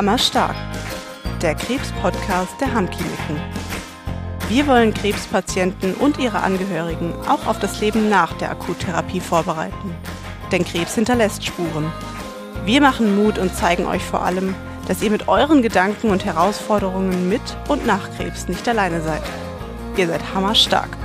Hammerstark, der Krebs-Podcast der Hammkliniken. Wir wollen Krebspatienten und ihre Angehörigen auch auf das Leben nach der Akuttherapie vorbereiten. Denn Krebs hinterlässt Spuren. Wir machen Mut und zeigen euch vor allem, dass ihr mit euren Gedanken und Herausforderungen mit und nach Krebs nicht alleine seid. Ihr seid hammerstark.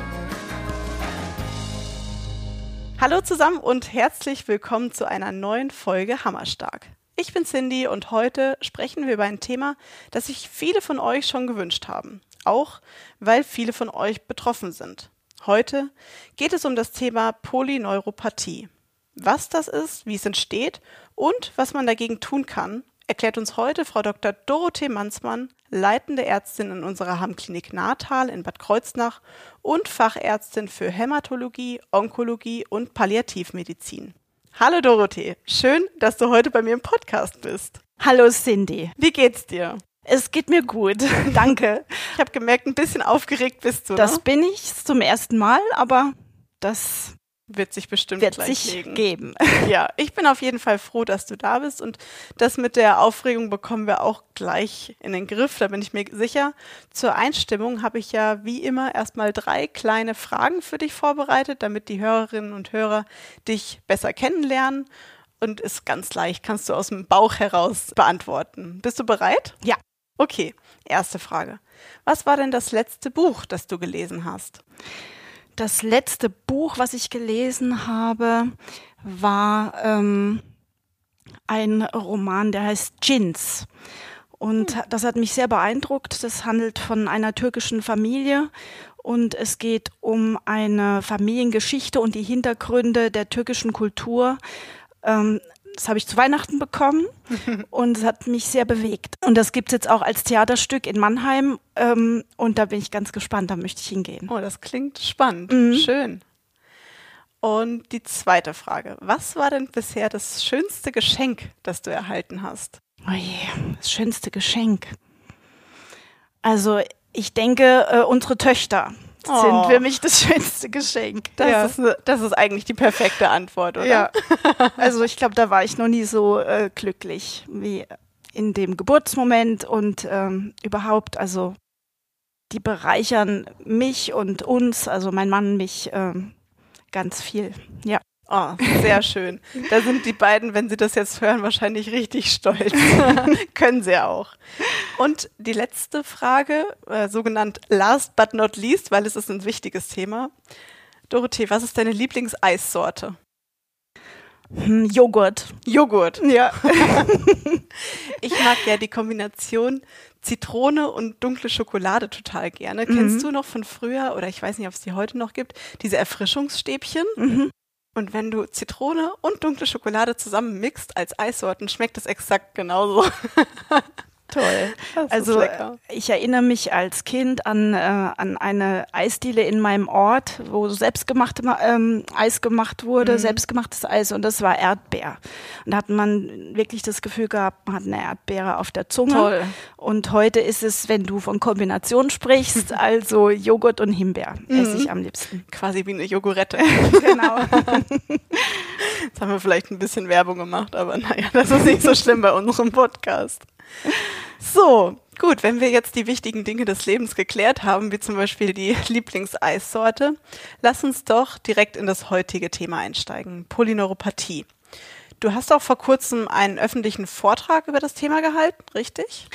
Hallo zusammen und herzlich willkommen zu einer neuen Folge Hammerstark. Ich bin Cindy und heute sprechen wir über ein Thema, das sich viele von euch schon gewünscht haben. Auch weil viele von euch betroffen sind. Heute geht es um das Thema Polyneuropathie. Was das ist, wie es entsteht und was man dagegen tun kann, erklärt uns heute Frau Dr. Dorothee Mansmann, leitende Ärztin in unserer Hammklinik Natal in Bad Kreuznach und Fachärztin für Hämatologie, Onkologie und Palliativmedizin. Hallo Dorothee, schön, dass du heute bei mir im Podcast bist. Hallo Cindy. Wie geht's dir? Es geht mir gut, danke. Ich habe gemerkt, ein bisschen aufgeregt bist du. Das ne? bin ich zum ersten Mal, aber das wird sich bestimmt wird gleich sich legen. geben. Ja, ich bin auf jeden Fall froh, dass du da bist und das mit der Aufregung bekommen wir auch gleich in den Griff, da bin ich mir sicher. Zur Einstimmung habe ich ja wie immer erstmal drei kleine Fragen für dich vorbereitet, damit die Hörerinnen und Hörer dich besser kennenlernen und ist ganz leicht, kannst du aus dem Bauch heraus beantworten. Bist du bereit? Ja. Okay, erste Frage. Was war denn das letzte Buch, das du gelesen hast? Das letzte Buch, was ich gelesen habe, war ähm, ein Roman, der heißt Jins. Und das hat mich sehr beeindruckt. Das handelt von einer türkischen Familie und es geht um eine Familiengeschichte und die Hintergründe der türkischen Kultur. Ähm, das habe ich zu Weihnachten bekommen und es hat mich sehr bewegt. Und das gibt es jetzt auch als Theaterstück in Mannheim ähm, und da bin ich ganz gespannt, da möchte ich hingehen. Oh, das klingt spannend. Mhm. Schön. Und die zweite Frage. Was war denn bisher das schönste Geschenk, das du erhalten hast? Oh je, das schönste Geschenk. Also ich denke, äh, unsere Töchter Oh. sind für mich das schönste Geschenk. Das, ja. ist, das ist eigentlich die perfekte Antwort, oder? ja. Also ich glaube, da war ich noch nie so äh, glücklich wie in dem Geburtsmoment und ähm, überhaupt, also die bereichern mich und uns, also mein Mann mich ähm, ganz viel. Ja. Oh, sehr schön. Da sind die beiden, wenn sie das jetzt hören, wahrscheinlich richtig stolz. Können sie auch. Und die letzte Frage, äh, sogenannt last but not least, weil es ist ein wichtiges Thema. Dorothee, was ist deine Lieblingseissorte? Hm, Joghurt. Joghurt. Ja. Ich mag ja die Kombination Zitrone und dunkle Schokolade total gerne. Mhm. Kennst du noch von früher, oder ich weiß nicht, ob es die heute noch gibt, diese Erfrischungsstäbchen? Mhm. Und wenn du Zitrone und dunkle Schokolade zusammen mixt als Eissorten, schmeckt es exakt genauso. Toll. Also lecker. ich erinnere mich als Kind an, äh, an eine Eisdiele in meinem Ort, wo selbstgemachte ähm, Eis gemacht wurde, Mhm. selbstgemachtes Eis und das war Erdbeer. Und da hat man wirklich das Gefühl gehabt, man hat eine Erdbeere auf der Zunge. Toll. Und heute ist es, wenn du von Kombination sprichst, also Joghurt und Himbeer esse Mhm. ich am liebsten. Quasi wie eine Jogurette. Genau. Jetzt haben wir vielleicht ein bisschen Werbung gemacht, aber naja, das ist nicht so schlimm bei unserem Podcast. So, gut, wenn wir jetzt die wichtigen Dinge des Lebens geklärt haben, wie zum Beispiel die Lieblingseissorte, lass uns doch direkt in das heutige Thema einsteigen, Polyneuropathie. Du hast auch vor kurzem einen öffentlichen Vortrag über das Thema gehalten, richtig?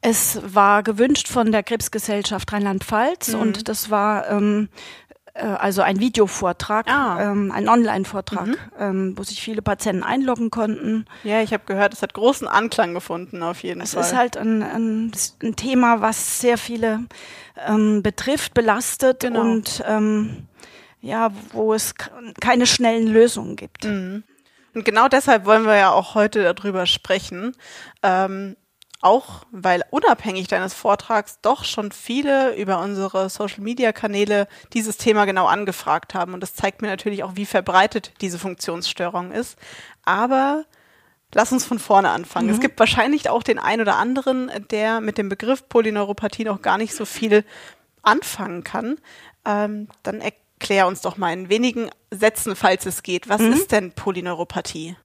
Es war gewünscht von der Krebsgesellschaft Rheinland-Pfalz Mhm. und das war ähm, äh, also ein Videovortrag, Ah. ähm, ein Online-Vortrag, ähm, wo sich viele Patienten einloggen konnten. Ja, ich habe gehört, es hat großen Anklang gefunden, auf jeden Es Fall. ist halt ein, ein, ein Thema, was sehr viele ähm, betrifft, belastet Genau. und ähm, ja, wo es keine schnellen Lösungen gibt. Mhm. Und genau deshalb wollen wir ja auch heute darüber sprechen. Ähm, auch weil unabhängig deines Vortrags doch schon viele über unsere Social-Media-Kanäle dieses Thema genau angefragt haben. Und das zeigt mir natürlich auch, wie verbreitet diese Funktionsstörung ist. Aber lass uns von vorne anfangen. Es gibt wahrscheinlich auch den einen oder anderen, der mit dem Begriff Polyneuropathie noch gar nicht so viel anfangen kann. Ähm, dann erklär uns doch mal in wenigen Sätzen, falls es geht. Was ist denn Polyneuropathie?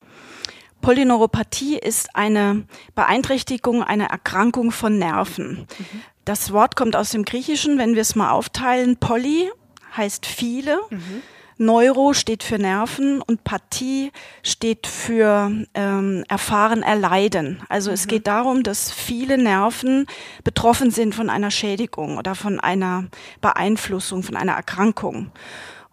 Polyneuropathie ist eine Beeinträchtigung, eine Erkrankung von Nerven. Mhm. Das Wort kommt aus dem Griechischen, wenn wir es mal aufteilen. Poly heißt viele. Mhm. Neuro steht für Nerven und Pathie steht für ähm, erfahren, erleiden. Also mhm. es geht darum, dass viele Nerven betroffen sind von einer Schädigung oder von einer Beeinflussung, von einer Erkrankung.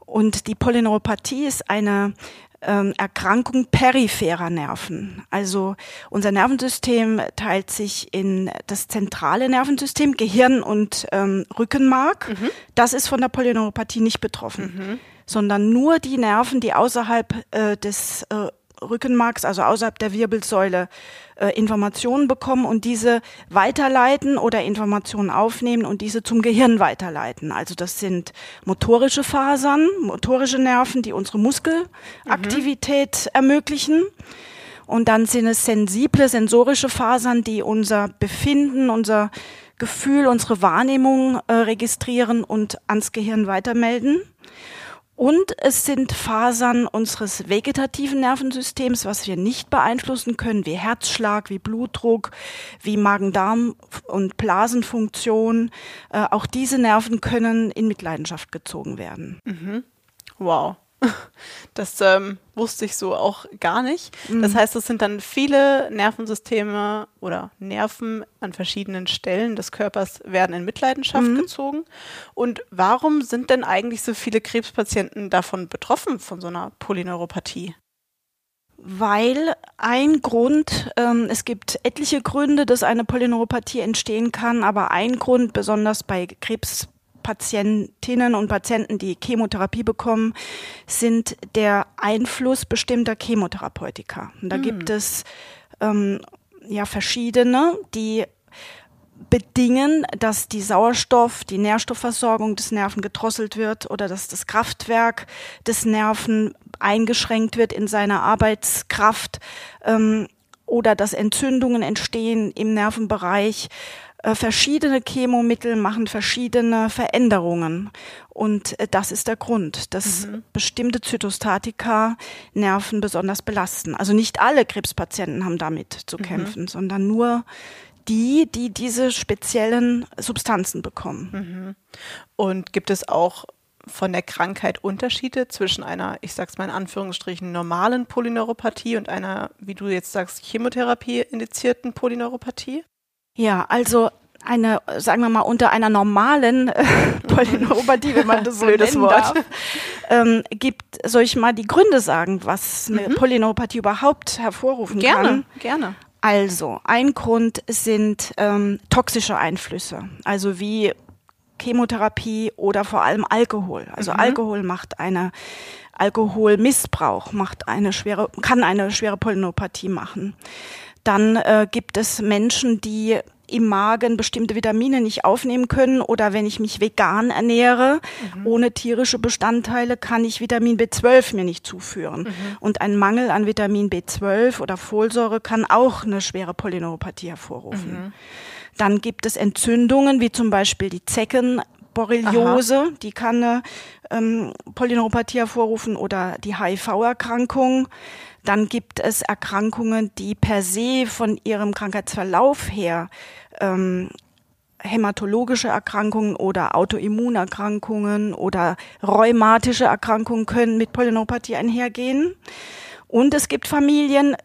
Und die Polyneuropathie ist eine ähm, Erkrankung peripherer Nerven. Also unser Nervensystem teilt sich in das zentrale Nervensystem, Gehirn und ähm, Rückenmark. Mhm. Das ist von der Polyneuropathie nicht betroffen, mhm. sondern nur die Nerven, die außerhalb äh, des äh, Rückenmarks, also außerhalb der Wirbelsäule, äh, Informationen bekommen und diese weiterleiten oder Informationen aufnehmen und diese zum Gehirn weiterleiten. Also das sind motorische Fasern, motorische Nerven, die unsere Muskelaktivität mhm. ermöglichen. Und dann sind es sensible, sensorische Fasern, die unser Befinden, unser Gefühl, unsere Wahrnehmung äh, registrieren und ans Gehirn weitermelden. Und es sind Fasern unseres vegetativen Nervensystems, was wir nicht beeinflussen können, wie Herzschlag, wie Blutdruck, wie Magen-Darm- und Blasenfunktion. Äh, auch diese Nerven können in Mitleidenschaft gezogen werden. Mhm. Wow. Das ähm, wusste ich so auch gar nicht. Mhm. Das heißt, es sind dann viele Nervensysteme oder Nerven an verschiedenen Stellen des Körpers werden in Mitleidenschaft mhm. gezogen. Und warum sind denn eigentlich so viele Krebspatienten davon betroffen, von so einer Polyneuropathie? Weil ein Grund, ähm, es gibt etliche Gründe, dass eine Polyneuropathie entstehen kann, aber ein Grund, besonders bei Krebs Patientinnen und Patienten, die Chemotherapie bekommen, sind der Einfluss bestimmter Chemotherapeutika. Und da mhm. gibt es ähm, ja verschiedene, die bedingen, dass die Sauerstoff, die Nährstoffversorgung des Nerven gedrosselt wird oder dass das Kraftwerk des Nerven eingeschränkt wird in seiner Arbeitskraft ähm, oder dass Entzündungen entstehen im Nervenbereich. Äh, verschiedene Chemomittel machen verschiedene Veränderungen. Und äh, das ist der Grund, dass mhm. bestimmte Zytostatika Nerven besonders belasten. Also nicht alle Krebspatienten haben damit zu mhm. kämpfen, sondern nur die, die diese speziellen Substanzen bekommen. Mhm. Und gibt es auch von der Krankheit Unterschiede zwischen einer, ich sag's mal in Anführungsstrichen, normalen Polyneuropathie und einer, wie du jetzt sagst, Chemotherapie indizierten Polyneuropathie? Ja, also eine, sagen wir mal, unter einer normalen äh, Polyneuropathie, wenn man das so Blödes nennen Wort. darf, ähm, gibt, soll ich mal die Gründe sagen, was eine mhm. Polyneuropathie überhaupt hervorrufen gerne, kann? Gerne, gerne. Also, ein Grund sind ähm, toxische Einflüsse, also wie Chemotherapie oder vor allem Alkohol. Also mhm. Alkohol macht eine Alkoholmissbrauch macht eine schwere, kann eine schwere Polyneuropathie machen. Dann äh, gibt es Menschen, die im Magen bestimmte Vitamine nicht aufnehmen können oder wenn ich mich vegan ernähre, mhm. ohne tierische Bestandteile, kann ich Vitamin B12 mir nicht zuführen. Mhm. Und ein Mangel an Vitamin B12 oder Folsäure kann auch eine schwere Polyneuropathie hervorrufen. Mhm. Dann gibt es Entzündungen, wie zum Beispiel die Zeckenborreliose, Aha. die kann eine ähm, Polyneuropathie hervorrufen oder die HIV-Erkrankung. Dann gibt es Erkrankungen, die per se von ihrem Krankheitsverlauf her ähm, hämatologische Erkrankungen oder Autoimmunerkrankungen oder rheumatische Erkrankungen können mit Polyneuropathie einhergehen. Und es gibt Familien,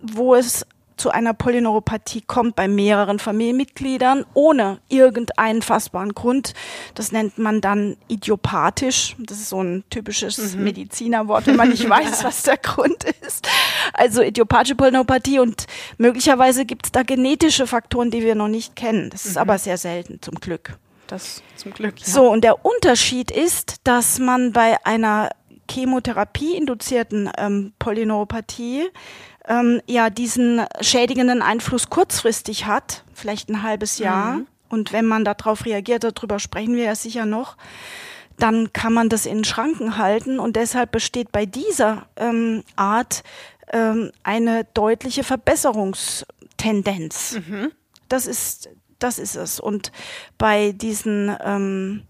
wo es zu einer Polyneuropathie kommt bei mehreren Familienmitgliedern ohne irgendeinen fassbaren Grund. Das nennt man dann idiopathisch. Das ist so ein typisches mhm. Medizinerwort, wenn man nicht weiß, was der Grund ist. Also idiopathische Polyneuropathie und möglicherweise gibt es da genetische Faktoren, die wir noch nicht kennen. Das ist mhm. aber sehr selten, zum Glück. Das zum Glück. Ja. So, und der Unterschied ist, dass man bei einer Chemotherapie-induzierten ähm, Polyneuropathie ähm, ja diesen schädigenden Einfluss kurzfristig hat, vielleicht ein halbes Jahr. Mhm. Und wenn man darauf reagiert, darüber sprechen wir ja sicher noch, dann kann man das in Schranken halten. Und deshalb besteht bei dieser ähm, Art ähm, eine deutliche Verbesserungstendenz. Mhm. Das ist, das ist es. Und bei diesen ähm,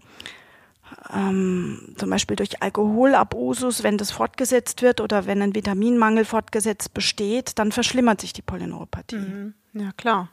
ähm, zum Beispiel durch Alkoholabusus, wenn das fortgesetzt wird oder wenn ein Vitaminmangel fortgesetzt besteht, dann verschlimmert sich die Polyneuropathie. Mhm. Ja, klar.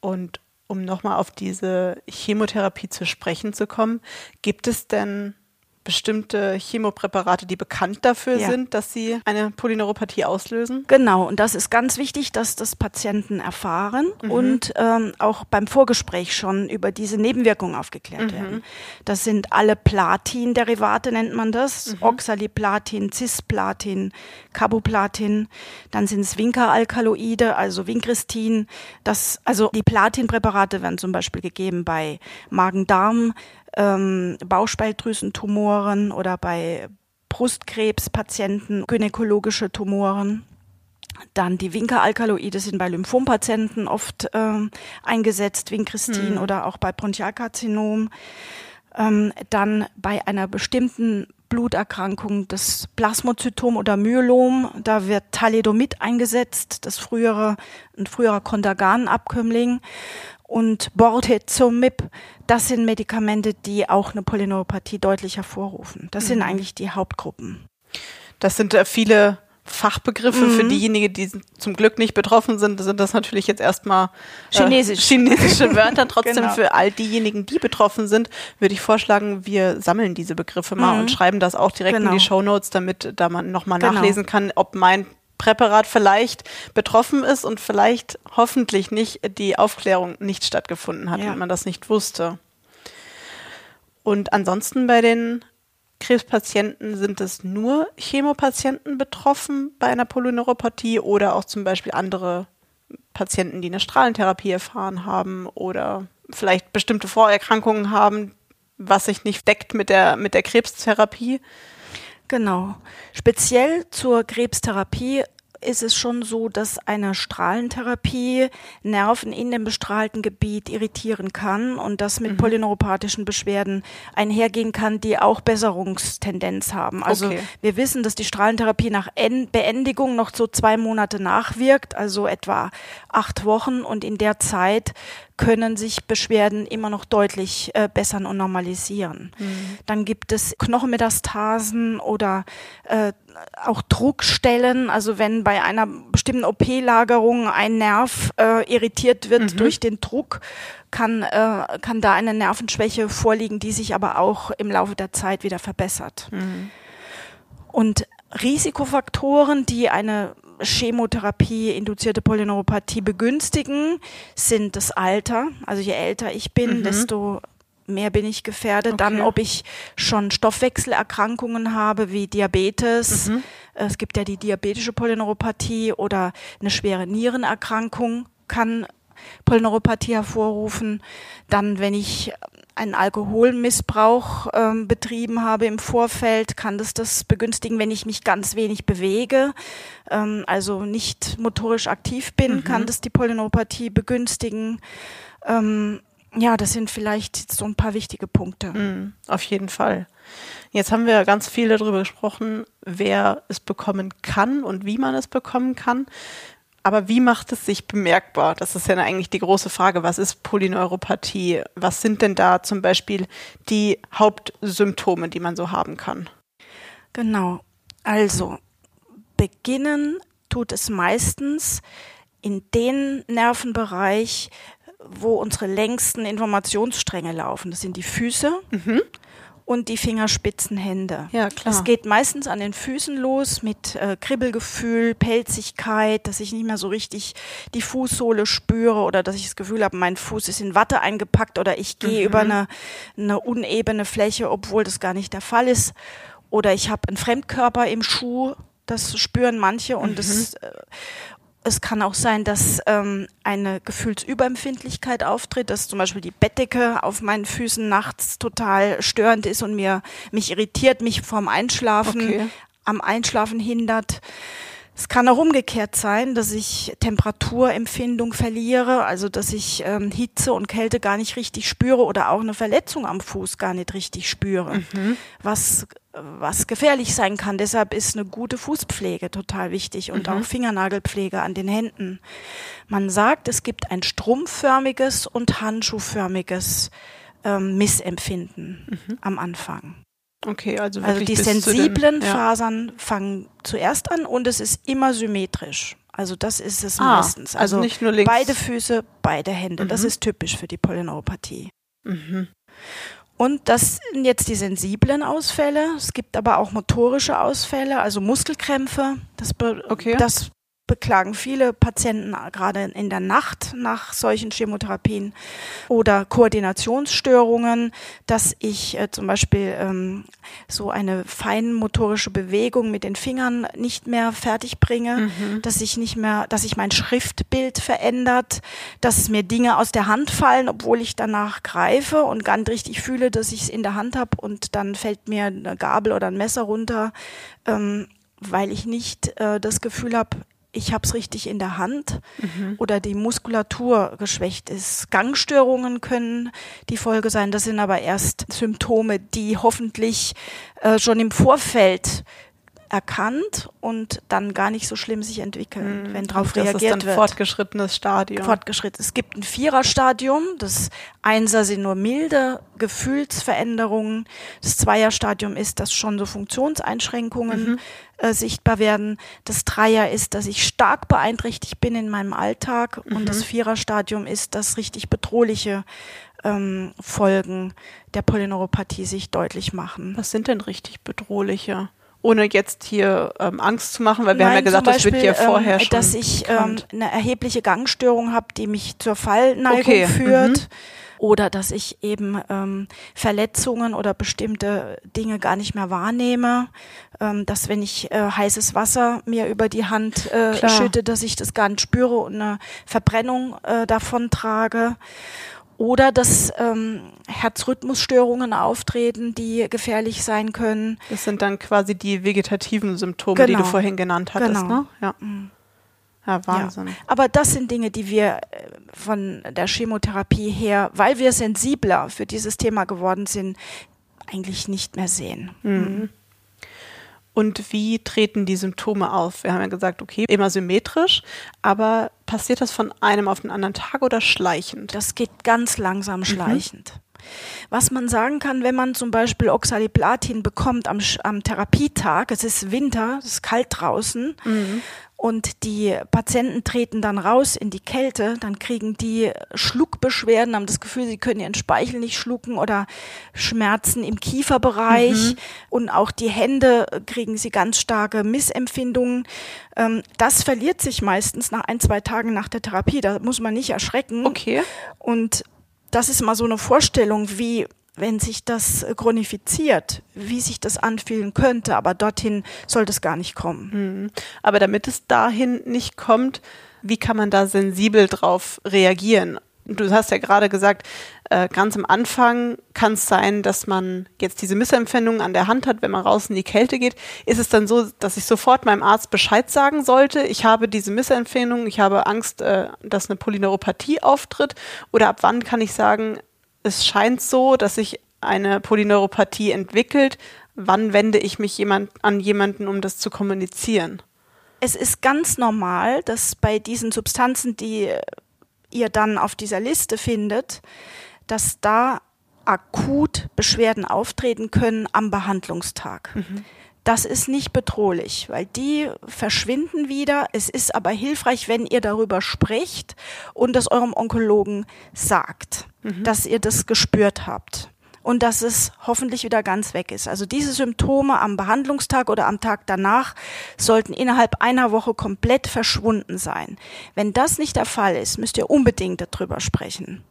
Und um nochmal auf diese Chemotherapie zu sprechen zu kommen, gibt es denn bestimmte Chemopräparate, die bekannt dafür ja. sind, dass sie eine Polyneuropathie auslösen? Genau, und das ist ganz wichtig, dass das Patienten erfahren mhm. und ähm, auch beim Vorgespräch schon über diese Nebenwirkungen aufgeklärt mhm. werden. Das sind alle Platin-Derivate, nennt man das, mhm. Oxaliplatin, Cisplatin, Carboplatin, dann sind es Vinca-Alkaloide, also Vincristin. Das, also die Platinpräparate werden zum Beispiel gegeben bei Magen-Darm, ähm, Bauchspeicheldrüsentumoren oder bei Brustkrebspatienten, gynäkologische Tumoren. Dann die Vinca-Alkaloide sind bei Lymphompatienten oft ähm, eingesetzt, Vincristin hm. oder auch bei Bronchialkarzinom. Ähm, dann bei einer bestimmten Bluterkrankung, das Plasmozytom oder Myelom, da wird Thalidomid eingesetzt, das frühere, ein früherer Kontergan-Abkömmling und Bortezomib, das sind Medikamente, die auch eine Polyneuropathie deutlich hervorrufen. Das mhm. sind eigentlich die Hauptgruppen. Das sind äh, viele Fachbegriffe mhm. für diejenigen, die zum Glück nicht betroffen sind, sind das natürlich jetzt erstmal äh, Chinesisch. chinesische Wörter. Trotzdem genau. für all diejenigen, die betroffen sind, würde ich vorschlagen, wir sammeln diese Begriffe mal mhm. und schreiben das auch direkt genau. in die Show Notes, damit da man nochmal genau. nachlesen kann, ob mein Präparat vielleicht betroffen ist und vielleicht hoffentlich nicht die Aufklärung nicht stattgefunden hat ja. und man das nicht wusste. Und ansonsten bei den Krebspatienten sind es nur Chemopatienten betroffen bei einer Polyneuropathie oder auch zum Beispiel andere Patienten, die eine Strahlentherapie erfahren haben oder vielleicht bestimmte Vorerkrankungen haben, was sich nicht deckt mit der, mit der Krebstherapie. Genau. Speziell zur Krebstherapie ist es schon so, dass eine Strahlentherapie Nerven in dem bestrahlten Gebiet irritieren kann und das mit mhm. polyneuropathischen Beschwerden einhergehen kann, die auch Besserungstendenz haben. Also okay. wir wissen, dass die Strahlentherapie nach Beendigung noch so zwei Monate nachwirkt, also etwa acht Wochen und in der Zeit können sich Beschwerden immer noch deutlich äh, bessern und normalisieren. Mhm. Dann gibt es Knochenmetastasen oder äh, auch Druckstellen, also wenn bei einer bestimmten OP-Lagerung ein Nerv äh, irritiert wird mhm. durch den Druck, kann, äh, kann da eine Nervenschwäche vorliegen, die sich aber auch im Laufe der Zeit wieder verbessert. Mhm. Und Risikofaktoren, die eine Chemotherapie induzierte Polyneuropathie begünstigen, sind das Alter. Also je älter ich bin, mhm. desto mehr bin ich gefährdet. Okay. Dann, ob ich schon Stoffwechselerkrankungen habe, wie Diabetes. Mhm. Es gibt ja die diabetische Polyneuropathie oder eine schwere Nierenerkrankung kann Polyneuropathie hervorrufen. Dann, wenn ich einen Alkoholmissbrauch ähm, betrieben habe im Vorfeld, kann das das begünstigen, wenn ich mich ganz wenig bewege, ähm, also nicht motorisch aktiv bin, mhm. kann das die Polyneuropathie begünstigen. Ähm, ja, das sind vielleicht so ein paar wichtige Punkte. Mhm, auf jeden Fall. Jetzt haben wir ganz viel darüber gesprochen, wer es bekommen kann und wie man es bekommen kann. Aber wie macht es sich bemerkbar? Das ist ja eigentlich die große Frage. Was ist Polyneuropathie? Was sind denn da zum Beispiel die Hauptsymptome, die man so haben kann? Genau. Also, beginnen tut es meistens in den Nervenbereich, wo unsere längsten Informationsstränge laufen. Das sind die Füße. Mhm und die Fingerspitzenhände. Ja, klar. Es geht meistens an den Füßen los mit äh, Kribbelgefühl, Pelzigkeit, dass ich nicht mehr so richtig die Fußsohle spüre oder dass ich das Gefühl habe, mein Fuß ist in Watte eingepackt oder ich gehe mhm. über eine, eine unebene Fläche, obwohl das gar nicht der Fall ist. Oder ich habe einen Fremdkörper im Schuh, das spüren manche und mhm. das äh, es kann auch sein, dass ähm, eine Gefühlsüberempfindlichkeit auftritt, dass zum Beispiel die Bettdecke auf meinen Füßen nachts total störend ist und mir mich irritiert, mich vorm Einschlafen okay. am Einschlafen hindert. Es kann auch umgekehrt sein, dass ich Temperaturempfindung verliere, also dass ich ähm, Hitze und Kälte gar nicht richtig spüre oder auch eine Verletzung am Fuß gar nicht richtig spüre, mhm. was was gefährlich sein kann. Deshalb ist eine gute Fußpflege total wichtig und mhm. auch Fingernagelpflege an den Händen. Man sagt, es gibt ein strumpfförmiges und handschuhförmiges ähm, Missempfinden mhm. am Anfang. Okay, also Also die sensiblen den, ja. Fasern fangen zuerst an und es ist immer symmetrisch. Also das ist es Ah, meistens. also nicht nur links. Beide Füße, beide Hände. Das Mhm. ist typisch für die Polyneuropathie. Mhm. Und das sind jetzt die sensiblen Ausfälle. Es gibt aber auch motorische Ausfälle, also Muskelkrämpfe. Das, Okay. das beklagen viele Patienten gerade in der Nacht nach solchen Chemotherapien oder Koordinationsstörungen, dass ich äh, zum Beispiel ähm, so eine feinmotorische Bewegung mit den Fingern nicht mehr fertig bringe, Mhm. dass ich nicht mehr, dass sich mein Schriftbild verändert, dass mir Dinge aus der Hand fallen, obwohl ich danach greife und nicht richtig fühle, dass ich es in der Hand habe und dann fällt mir eine Gabel oder ein Messer runter, ähm, weil ich nicht äh, das Gefühl habe, ich habe es richtig in der Hand Mhm. oder die Muskulatur geschwächt ist. Gangstörungen können die Folge sein. Das sind aber erst Symptome, die hoffentlich äh, schon im Vorfeld erkannt und dann gar nicht so schlimm sich entwickeln, wenn darauf Mhm. das reagiert ist wird. fortgeschrittenes Stadium. Fortgeschritten. Es gibt ein Viererstadium. Das Einser sind nur milde Gefühlsveränderungen. Das Zweierstadium ist, dass schon so Funktionseinschränkungen äh, sichtbar werden. Das Dreier ist, dass ich stark beeinträchtigt bin in meinem Alltag. Und das Viererstadium ist, dass richtig bedrohliche ähm, Folgen der Polyneuropathie sich deutlich machen. Was sind denn richtig bedrohliche? Ohne jetzt hier ähm, Angst zu machen, weil wir haben ja Nein, gesagt, zum das wird Beispiel, ja vorher ähm, schon dass ich ähm, eine erhebliche Gangstörung habe, die mich zur Fallneigung Okay, führt. mhm. Oder dass ich eben ähm, Verletzungen oder bestimmte Dinge gar nicht mehr wahrnehme. Ähm, dass wenn ich äh, heißes Wasser mir über die Hand äh, Klar. schütte, dass ich das gar nicht spüre und eine Verbrennung äh, davon trage. Oder dass ähm, Herzrhythmusstörungen auftreten, die gefährlich sein können. Das sind dann quasi die vegetativen Symptome, die du Genau. vorhin genannt hattest, Genau. ne? Ja. Ja, Wahnsinn. Ja. Aber das sind Dinge, die wir äh, von der Chemotherapie her, weil wir sensibler für dieses Thema geworden sind, eigentlich nicht mehr sehen. Mhm. Und wie treten die Symptome auf? Wir haben ja gesagt, okay, immer symmetrisch, aber passiert das von einem auf den anderen Tag oder schleichend? Das geht ganz langsam schleichend. Was man sagen kann, wenn man zum Beispiel Oxaliplatin bekommt am, am Therapietag, es ist Winter, es ist kalt draußen und die Patienten treten dann raus in die Kälte, dann kriegen die Schluckbeschwerden, haben das Gefühl, sie können ihren Speichel nicht schlucken oder Schmerzen im Kieferbereich und auch die Hände kriegen sie ganz starke Missempfindungen. Ähm, das verliert sich meistens nach ein, zwei Tagen nach der Therapie, da muss man nicht erschrecken. Okay. Und das ist mal so eine Vorstellung, wie wenn sich das chronifiziert, wie sich das anfühlen könnte, aber dorthin soll das gar nicht kommen. Mhm. Aber damit es dahin nicht kommt, wie kann man da sensibel drauf reagieren? Du hast ja gerade gesagt, äh, ganz am Anfang kann es sein, dass man jetzt diese Missempfindungen an der Hand hat, wenn man raus in die Kälte geht. Ist es dann so, dass ich sofort meinem Arzt Bescheid sagen sollte, ich habe diese Missempfindung, ich habe Angst, äh, dass eine Polyneuropathie auftritt? Oder ab wann kann ich sagen, es scheint so, dass sich eine Polyneuropathie entwickelt? Wann wende ich mich jemand, an jemanden, um das zu kommunizieren? Es ist ganz normal, dass bei diesen Substanzen, die ihr dann auf dieser Liste findet, dass da akut Beschwerden auftreten können am Behandlungstag. Das ist nicht bedrohlich, weil die verschwinden wieder. Es ist aber hilfreich, wenn ihr darüber spricht und das eurem Onkologen sagt, dass ihr das gespürt habt und dass es hoffentlich wieder ganz weg ist. Also diese Symptome am Behandlungstag oder am Tag danach sollten innerhalb einer Woche komplett verschwunden sein. Wenn das nicht der Fall ist, müsst ihr unbedingt darüber sprechen.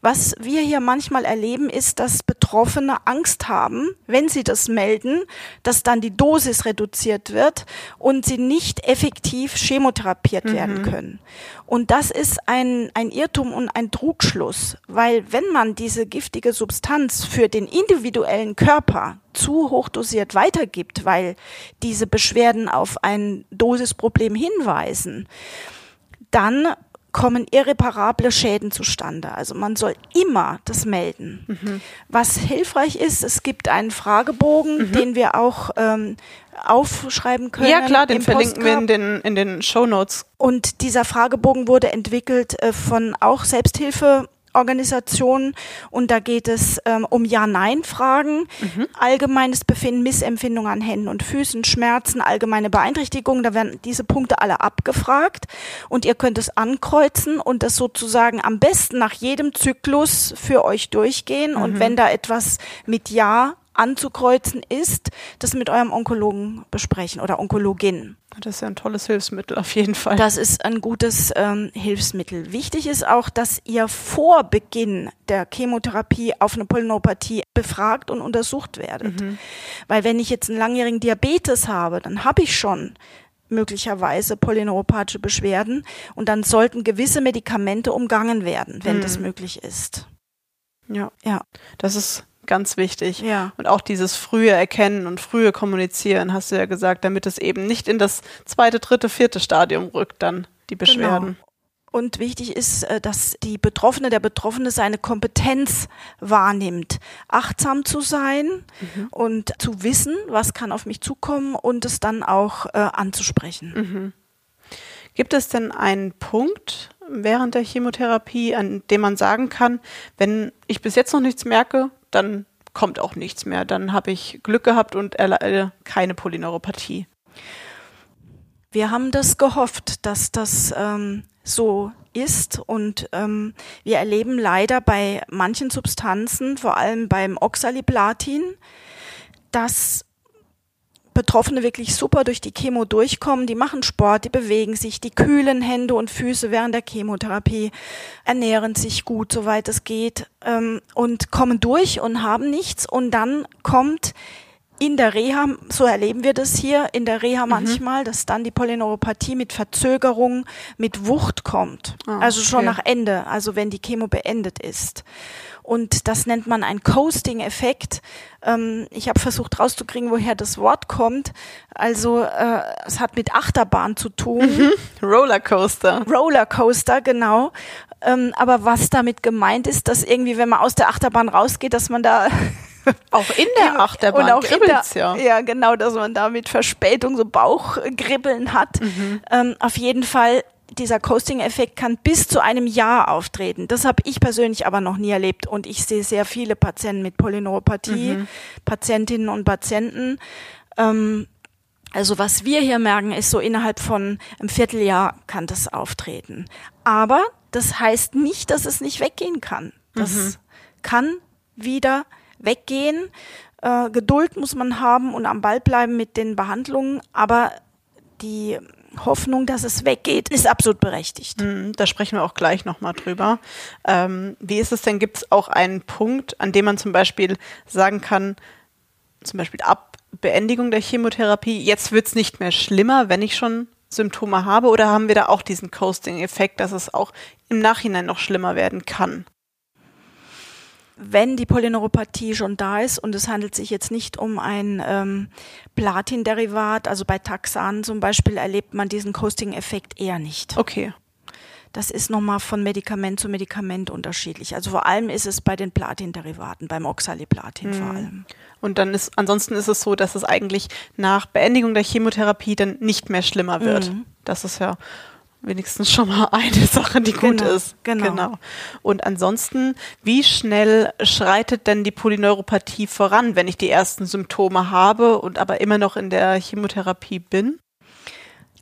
Was wir hier manchmal erleben, ist, dass Betroffene Angst haben, wenn sie das melden, dass dann die Dosis reduziert wird und sie nicht effektiv chemotherapiert werden können. Und das ist ein, ein Irrtum und ein Trugschluss, weil wenn man diese giftige Substanz für den individuellen Körper zu hochdosiert weitergibt, weil diese Beschwerden auf ein Dosisproblem hinweisen, dann kommen irreparable Schäden zustande. Also man soll immer das melden. Was hilfreich ist, es gibt einen Fragebogen, den wir auch ähm, aufschreiben können. Ja, klar, den verlinken wir in den, in den Show Notes. Und dieser Fragebogen wurde entwickelt äh, von auch Organisation und da geht es ähm, um Ja-Nein-Fragen, mhm. allgemeines Befinden, Missempfindungen an Händen und Füßen, Schmerzen, allgemeine Beeinträchtigungen. Da werden diese Punkte alle abgefragt und ihr könnt es ankreuzen und das sozusagen am besten nach jedem Zyklus für euch durchgehen. Mhm. Und wenn da etwas mit Ja anzukreuzen ist, das mit eurem Onkologen besprechen oder Onkologin. Das ist ja ein tolles Hilfsmittel auf jeden Fall. Das ist ein gutes ähm, Hilfsmittel. Wichtig ist auch, dass ihr vor Beginn der Chemotherapie auf eine Polyneuropathie befragt und untersucht werdet. Mhm. Weil wenn ich jetzt einen langjährigen Diabetes habe, dann habe ich schon möglicherweise polyneuropathische Beschwerden und dann sollten gewisse Medikamente umgangen werden, wenn mhm. das möglich ist. Ja. Ja. Das ist ganz wichtig. Ja. Und auch dieses frühe Erkennen und frühe Kommunizieren, hast du ja gesagt, damit es eben nicht in das zweite, dritte, vierte Stadium rückt, dann die genau. Beschwerden. Genau. Und wichtig ist, äh, dass die Betroffene, der Betroffene seine Kompetenz wahrnimmt, achtsam zu sein mhm. und zu wissen, was kann auf mich zukommen und es dann auch äh, anzusprechen. Mhm. Gibt es denn einen Punkt während der Chemotherapie, an dem man sagen kann, wenn ich bis jetzt noch nichts merke, dann kommt auch nichts mehr. Dann habe ich Glück gehabt und keine Polyneuropathie. Wir haben das gehofft, dass das ähm, so ist und ähm, wir erleben leider bei manchen Substanzen, vor allem beim Oxaliplatin, dass Betroffene wirklich super durch die Chemo durchkommen. Die machen Sport, die bewegen sich, die kühlen Hände und Füße während der Chemotherapie, ernähren sich gut, soweit es geht, ähm, und kommen durch und haben nichts. Und dann kommt in der Reha, so erleben wir das hier, in der Reha mhm. manchmal, dass dann die Polyneuropathie mit Verzögerung, mit Wucht kommt. Oh, also schon okay. nach Ende, also wenn die Chemo beendet ist. Und das nennt man ein Coasting-Effekt. Ähm, ich habe versucht rauszukriegen, woher das Wort kommt. Also äh, es hat mit Achterbahn zu tun. Mhm. Rollercoaster. Rollercoaster, genau. Ähm, aber was damit gemeint ist, dass irgendwie, wenn man aus der Achterbahn rausgeht, dass man da auch in der Achterbahn und auch in der, ja. ja genau, dass man da mit Verspätung so Bauchgribbeln hat. Mhm. Ähm, auf jeden Fall dieser Coasting-Effekt kann bis zu einem Jahr auftreten. Das habe ich persönlich aber noch nie erlebt und ich sehe sehr viele Patienten mit Polyneuropathie, mhm. Patientinnen und Patienten. Ähm, also was wir hier merken, ist so innerhalb von einem Vierteljahr kann das auftreten. Aber das heißt nicht, dass es nicht weggehen kann. Das mhm. kann wieder weggehen. Äh, Geduld muss man haben und am Ball bleiben mit den Behandlungen, aber die Hoffnung, dass es weggeht, ist absolut berechtigt. Mhm, da sprechen wir auch gleich nochmal drüber. Ähm, wie ist es denn, gibt es auch einen Punkt, an dem man zum Beispiel sagen kann, zum Beispiel ab Beendigung der Chemotherapie, jetzt wird es nicht mehr schlimmer, wenn ich schon Symptome habe, oder haben wir da auch diesen Coasting-Effekt, dass es auch im Nachhinein noch schlimmer werden kann? Wenn die Polyneuropathie schon da ist und es handelt sich jetzt nicht um ein ähm, Platinderivat, also bei Taxan zum Beispiel erlebt man diesen Coasting-Effekt eher nicht. Okay. Das ist nochmal von Medikament zu Medikament unterschiedlich. Also vor allem ist es bei den Platinderivaten, beim Oxaliplatin mhm. vor allem. Und dann ist, ansonsten ist es so, dass es eigentlich nach Beendigung der Chemotherapie dann nicht mehr schlimmer wird. Mhm. Das ist ja wenigstens schon mal eine Sache, die gut genau, ist. Genau. genau. Und ansonsten, wie schnell schreitet denn die Polyneuropathie voran, wenn ich die ersten Symptome habe und aber immer noch in der Chemotherapie bin?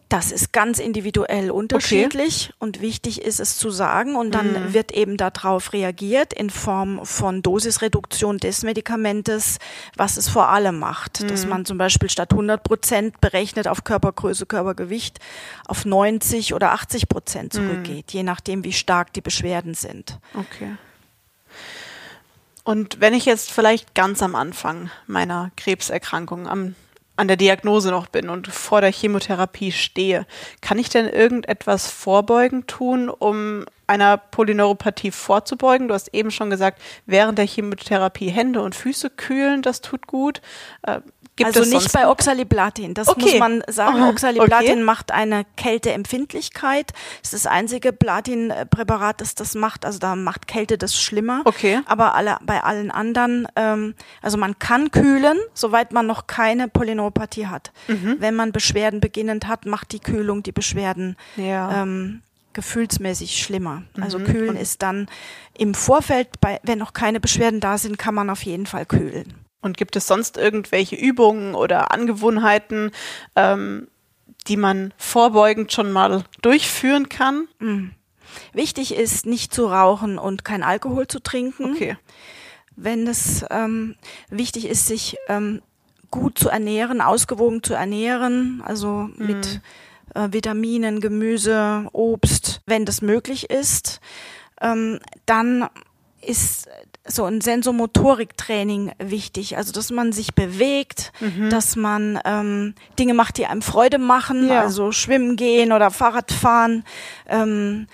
Das ist ganz individuell unterschiedlich okay. und wichtig ist es zu sagen und dann mhm. wird eben darauf reagiert in Form von Dosisreduktion des Medikamentes, was es vor allem macht, mhm. dass man zum Beispiel statt 100 Prozent berechnet auf Körpergröße, Körpergewicht auf 90 oder 80 Prozent mhm. zurückgeht, mhm. je nachdem, wie stark die Beschwerden sind. Okay. Und wenn ich jetzt vielleicht ganz am Anfang meiner Krebserkrankung, am an der Diagnose noch bin und vor der Chemotherapie stehe, kann ich denn irgendetwas vorbeugend tun, um einer Polyneuropathie vorzubeugen? Du hast eben schon gesagt, während der Chemotherapie Hände und Füße kühlen, das tut gut. Gibt also nicht bei Oxaliplatin. Das okay. muss man sagen. Oxaliplatin okay. macht eine Kälteempfindlichkeit. Das ist das einzige Platinpräparat, das das macht. Also da macht Kälte das schlimmer. Okay. Aber alle, bei allen anderen, ähm, also man kann kühlen, soweit man noch keine Polyneuropathie hat. Mhm. Wenn man Beschwerden beginnend hat, macht die Kühlung die Beschwerden ja. ähm, gefühlsmäßig schlimmer. Also mhm. kühlen ist dann im Vorfeld, bei, wenn noch keine Beschwerden da sind, kann man auf jeden Fall kühlen. Und gibt es sonst irgendwelche Übungen oder Angewohnheiten, ähm, die man vorbeugend schon mal durchführen kann? Mhm. Wichtig ist, nicht zu rauchen und kein Alkohol zu trinken. Okay. Wenn es ähm, wichtig ist, sich ähm, gut zu ernähren, ausgewogen zu ernähren, also mhm. mit äh, Vitaminen, Gemüse, Obst, wenn das möglich ist, ähm, dann ist so ein Sensomotoriktraining wichtig, also dass man sich bewegt, mhm. dass man ähm, Dinge macht, die einem Freude machen, ja. also schwimmen gehen oder Fahrrad fahren. Ähm,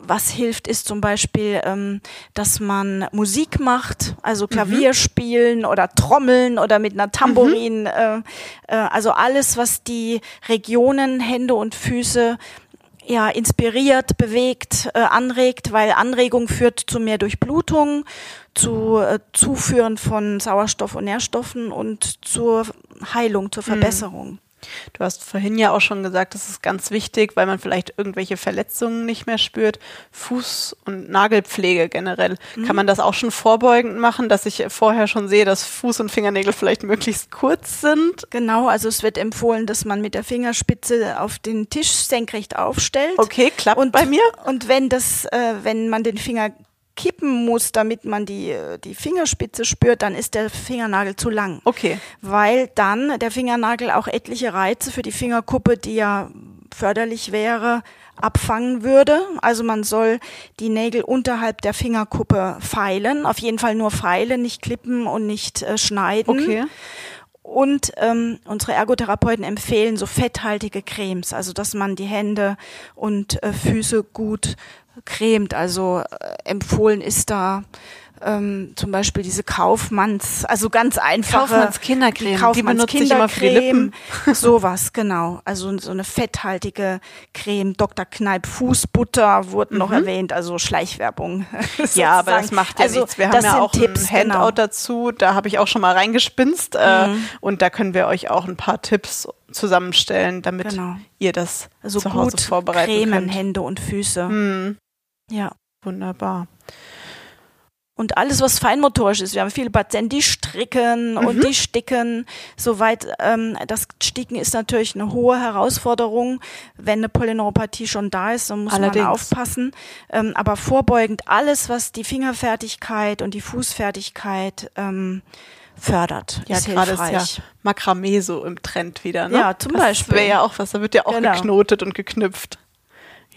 was hilft, ist zum Beispiel, ähm, dass man Musik macht, also mhm. Klavier mhm. spielen oder Trommeln oder mit einer Tambourin, mhm. äh, äh, also alles, was die Regionen, Hände und Füße ja, inspiriert, bewegt, äh, anregt, weil Anregung führt zu mehr Durchblutung, zu äh, Zuführen von Sauerstoff und Nährstoffen und zur Heilung, zur mhm. Verbesserung. Du hast vorhin ja auch schon gesagt, das ist ganz wichtig, weil man vielleicht irgendwelche Verletzungen nicht mehr spürt. Fuß- und Nagelpflege generell. Mhm. Kann man das auch schon vorbeugend machen, dass ich vorher schon sehe, dass Fuß- und Fingernägel vielleicht möglichst kurz sind? Genau, also es wird empfohlen, dass man mit der Fingerspitze auf den Tisch senkrecht aufstellt. Okay, klappt und, bei mir. Und wenn das, äh, wenn man den Finger kippen muss, damit man die, die Fingerspitze spürt, dann ist der Fingernagel zu lang. Okay. Weil dann der Fingernagel auch etliche Reize für die Fingerkuppe, die ja förderlich wäre, abfangen würde. Also man soll die Nägel unterhalb der Fingerkuppe feilen, auf jeden Fall nur feilen, nicht klippen und nicht äh, schneiden. Okay. Und ähm, unsere Ergotherapeuten empfehlen so fetthaltige Cremes, also dass man die Hände und äh, Füße gut cremt. Also äh, empfohlen ist da ähm, zum Beispiel diese Kaufmanns, also ganz einfache Kaufmanns Kindercreme, Kaufmanns die benutze immer für die Lippen. sowas, genau. Also so eine fetthaltige Creme, Dr. Kneipp Fußbutter wurde mhm. noch erwähnt, also Schleichwerbung. ja, aber das macht ja also, nichts. Wir haben ja auch Tipps, ein Handout genau. dazu, da habe ich auch schon mal reingespinst äh, mhm. und da können wir euch auch ein paar Tipps zusammenstellen, damit genau. ihr das also zu Hause vorbereiten cremen könnt. Hände und Füße. Mhm. Ja. Wunderbar. Und alles, was feinmotorisch ist. Wir haben viele Patienten, die stricken mhm. und die sticken. Soweit ähm, das Sticken ist natürlich eine hohe Herausforderung. Wenn eine Polyneuropathie schon da ist, dann muss Allerdings. man aufpassen. Ähm, aber vorbeugend alles, was die Fingerfertigkeit und die Fußfertigkeit ähm, fördert. Ja, gerade ist ja Makramee so im Trend wieder. Ne? Ja, zum das Beispiel. wäre ja auch was, da wird ja auch genau. geknotet und geknüpft.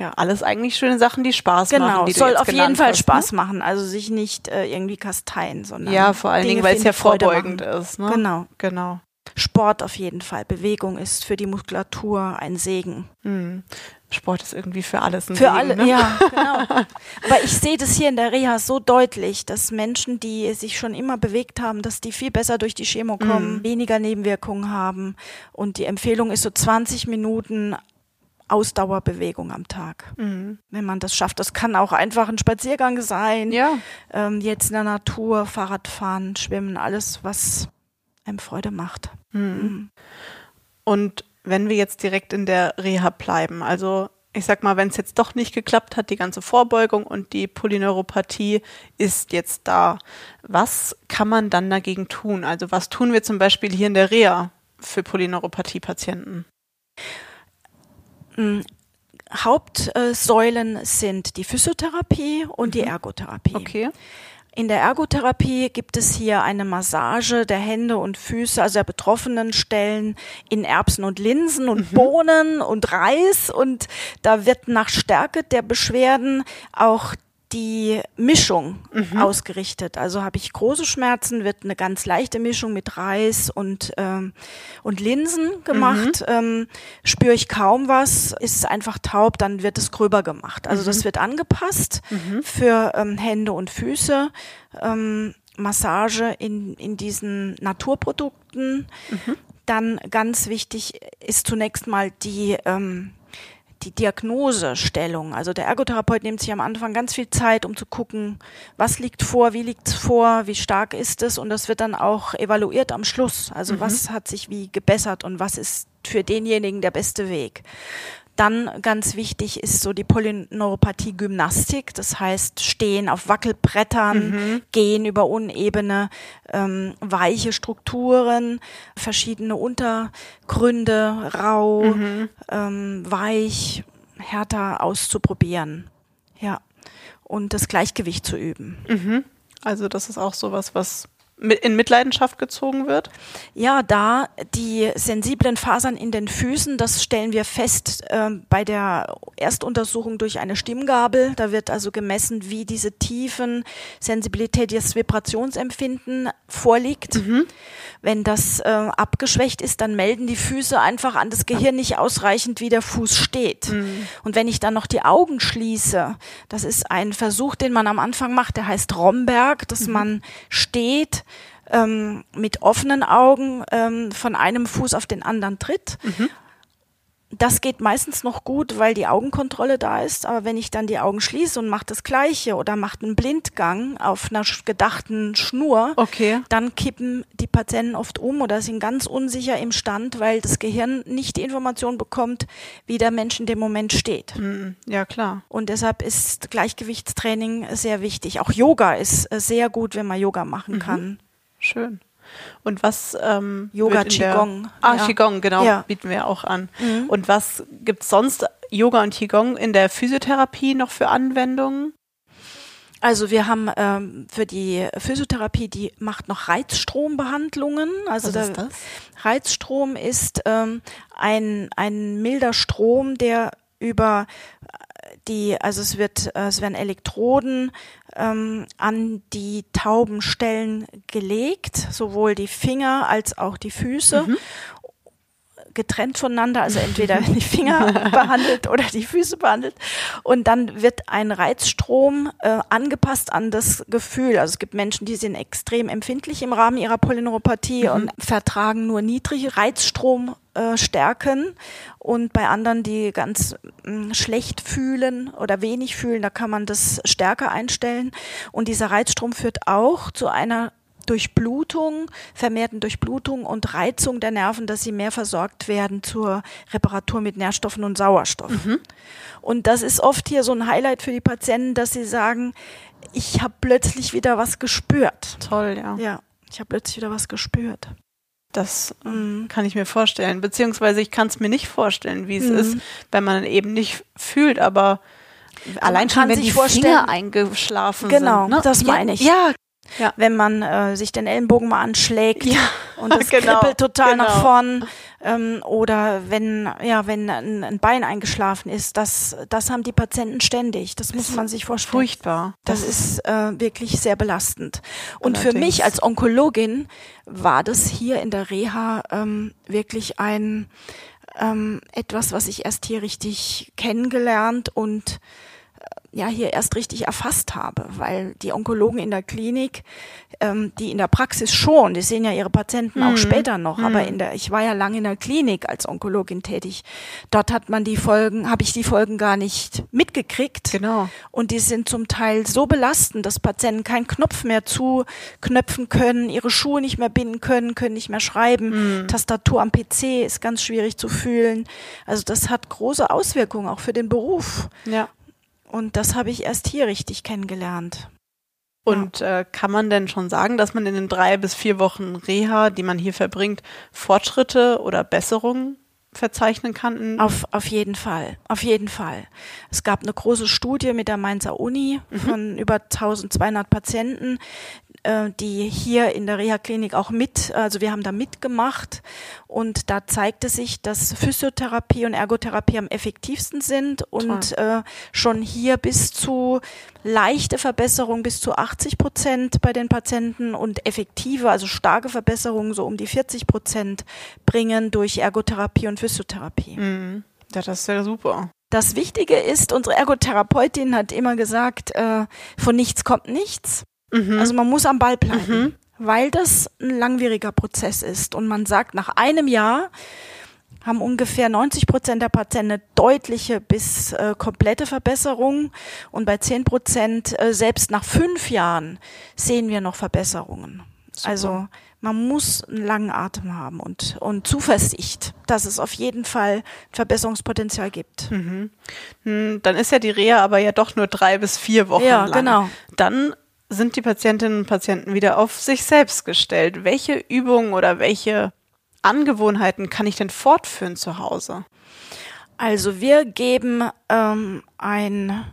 Ja, alles eigentlich schöne Sachen, die Spaß genau, machen. Genau, soll auf jeden Fall hast? Spaß ne? machen, also sich nicht äh, irgendwie kasteien, sondern. Ja, vor allen Dingen, weil es ja vorbeugend ist. Ne? Genau. Genau. Sport auf jeden Fall. Bewegung ist für die Muskulatur ein Segen. Mhm. Sport ist irgendwie für alles ein Für Segen, alle, ne? ja, genau. Aber ich sehe das hier in der Reha so deutlich, dass Menschen, die sich schon immer bewegt haben, dass die viel besser durch die Chemo kommen, mhm. weniger Nebenwirkungen haben. Und die Empfehlung ist so 20 Minuten Ausdauerbewegung am Tag, mhm. wenn man das schafft. Das kann auch einfach ein Spaziergang sein, ja. ähm, jetzt in der Natur, Fahrradfahren, Schwimmen, alles, was einem Freude macht. Mhm. Mhm. Und wenn wir jetzt direkt in der Reha bleiben, also ich sag mal, wenn es jetzt doch nicht geklappt hat, die ganze Vorbeugung und die Polyneuropathie ist jetzt da, was kann man dann dagegen tun? Also was tun wir zum Beispiel hier in der Reha für Polyneuropathie-Patienten? Mm, Hauptsäulen sind die Physiotherapie und mhm. die Ergotherapie. Okay. In der Ergotherapie gibt es hier eine Massage der Hände und Füße, also der betroffenen Stellen in Erbsen und Linsen und mhm. Bohnen und Reis und da wird nach Stärke der Beschwerden auch die Mischung mhm. ausgerichtet. Also habe ich große Schmerzen, wird eine ganz leichte Mischung mit Reis und, ähm, und Linsen gemacht. Mhm. Ähm, spüre ich kaum was, ist es einfach taub, dann wird es gröber gemacht. Also mhm. das wird angepasst mhm. für ähm, Hände und Füße. Ähm, Massage in, in diesen Naturprodukten. Mhm. Dann ganz wichtig ist zunächst mal die ähm, die Diagnosestellung. Also der Ergotherapeut nimmt sich am Anfang ganz viel Zeit, um zu gucken, was liegt vor, wie liegt es vor, wie stark ist es und das wird dann auch evaluiert am Schluss. Also mhm. was hat sich wie gebessert und was ist für denjenigen der beste Weg. Dann ganz wichtig ist so die Polyneuropathie-Gymnastik, das heißt Stehen auf Wackelbrettern, mhm. Gehen über unebene, ähm, weiche Strukturen, verschiedene Untergründe, rau, mhm. ähm, weich, härter auszuprobieren. Ja. Und das Gleichgewicht zu üben. Mhm. Also das ist auch sowas, was in Mitleidenschaft gezogen wird? Ja, da die sensiblen Fasern in den Füßen, das stellen wir fest äh, bei der Erstuntersuchung durch eine Stimmgabel. Da wird also gemessen, wie diese tiefen Sensibilität, das Vibrationsempfinden vorliegt. Mhm. Wenn das äh, abgeschwächt ist, dann melden die Füße einfach an das Gehirn nicht ausreichend, wie der Fuß steht. Mhm. Und wenn ich dann noch die Augen schließe, das ist ein Versuch, den man am Anfang macht, der heißt Romberg, dass mhm. man steht, ähm, mit offenen Augen ähm, von einem Fuß auf den anderen tritt. Mhm. Das geht meistens noch gut, weil die Augenkontrolle da ist. Aber wenn ich dann die Augen schließe und mache das Gleiche oder mache einen Blindgang auf einer gedachten Schnur, okay. dann kippen die Patienten oft um oder sind ganz unsicher im Stand, weil das Gehirn nicht die Information bekommt, wie der Mensch in dem Moment steht. Mhm. Ja, klar. Und deshalb ist Gleichgewichtstraining sehr wichtig. Auch Yoga ist äh, sehr gut, wenn man Yoga machen mhm. kann. Schön. Und was ähm, Yoga Qigong. Der, ah, ja. Qigong, genau, ja. bieten wir auch an. Mhm. Und was gibt es sonst Yoga und Qigong in der Physiotherapie noch für Anwendungen? Also wir haben ähm, für die Physiotherapie, die macht noch Reizstrombehandlungen. Also Was ist das? Reizstrom ist ähm, ein, ein milder Strom, der über die, also es wird, äh, es werden Elektroden ähm, an die tauben Stellen gelegt, sowohl die Finger als auch die Füße. Mhm getrennt voneinander, also entweder die Finger behandelt oder die Füße behandelt. Und dann wird ein Reizstrom äh, angepasst an das Gefühl. Also es gibt Menschen, die sind extrem empfindlich im Rahmen ihrer Polyneuropathie mhm. und vertragen nur niedrige Reizstrom äh, stärken und bei anderen, die ganz mh, mm, schlecht fühlen oder wenig fühlen, da kann man das stärker einstellen. Und dieser Reizstrom führt auch zu einer Durchblutung, vermehrten Durchblutung und Reizung der Nerven, dass sie mehr versorgt werden zur Reparatur mit Nährstoffen und Sauerstoff. Mhm. Und das ist oft hier so ein Highlight für die Patienten, dass sie sagen, ich habe plötzlich wieder was gespürt. Toll, ja. Ja, ich habe plötzlich wieder was gespürt. Das mhm. kann ich mir vorstellen. Beziehungsweise ich kann es mir nicht vorstellen, wie es mhm. ist, wenn man eben nicht fühlt, aber allein schon, wenn die Finger eingeschlafen genau, sind. Genau, ne? das meine ich. Ja, ja. Wenn man äh, sich den Ellenbogen mal anschlägt ja, und es genau, kribbelt total genau. nach vorn ähm, oder wenn ja wenn ein, ein, Bein eingeschlafen ist, das das haben die Patienten ständig. Das, das muss man sich vorstellen. Furchtbar. Das, das ist äh, wirklich sehr belastend. Und Allerdings. für mich als Onkologin war das hier in der Reha ähm, wirklich ein ähm, etwas, was ich erst hier richtig kennengelernt und ja hier erst richtig erfasst habe, weil die Onkologen in der Klinik, ähm, die in der Praxis schon, die sehen ja ihre Patienten mhm. auch später noch, mhm. aber in der, ich war ja lange in der Klinik als Onkologin tätig. Dort hat man die Folgen, habe ich die Folgen gar nicht mitgekriegt. Genau. Und die sind zum Teil so belastend, dass Patienten keinen Knopf mehr zuknöpfen können, ihre Schuhe nicht mehr binden können, können nicht mehr schreiben. Mhm. Tastatur am PC ist ganz schwierig zu fühlen. Also das hat große Auswirkungen auch für den Beruf. Ja. Und das habe ich erst hier richtig kennengelernt. Und ja. äh, kann man denn schon sagen, dass man in den drei bis vier Wochen Reha, die man hier verbringt, Fortschritte oder Besserungen verzeichnen kann? Auf, auf jeden Fall, auf jeden Fall. Es gab eine große Studie mit der Mainzer Uni mhm. von über 1200 Patienten, die hier in der Reha-Klinik auch mit, also wir haben da mitgemacht und da zeigte sich, dass Physiotherapie und Ergotherapie am effektivsten sind und äh, schon hier bis zu leichte Verbesserung bis zu 80 Prozent bei den Patienten und effektive, also starke Verbesserungen so um die 40 Prozent bringen durch Ergotherapie und Physiotherapie. Mhm. Ja, das ist ja super. Das Wichtige ist, unsere Ergotherapeutin hat immer gesagt, äh, von nichts kommt nichts. Mhm. Also man muss am Ball bleiben, mhm. weil das ein langwieriger Prozess ist. Und man sagt, nach einem Jahr haben ungefähr 90 Prozent der Patienten eine deutliche bis äh, komplette Verbesserung. Und bei 10 Prozent, äh, selbst nach fünf Jahren, sehen wir noch Verbesserungen. Super. Also man muss einen langen Atem haben und, und Zuversicht, dass es auf jeden Fall Verbesserungspotenzial gibt. Mhm. Dann ist ja die Reha aber ja doch nur drei bis vier Wochen ja, lang. genau. Dann sind die Patientinnen und Patienten wieder auf sich selbst gestellt. Welche Übungen oder welche Angewohnheiten kann ich denn fortführen zu Hause? Also wir geben ähm, ein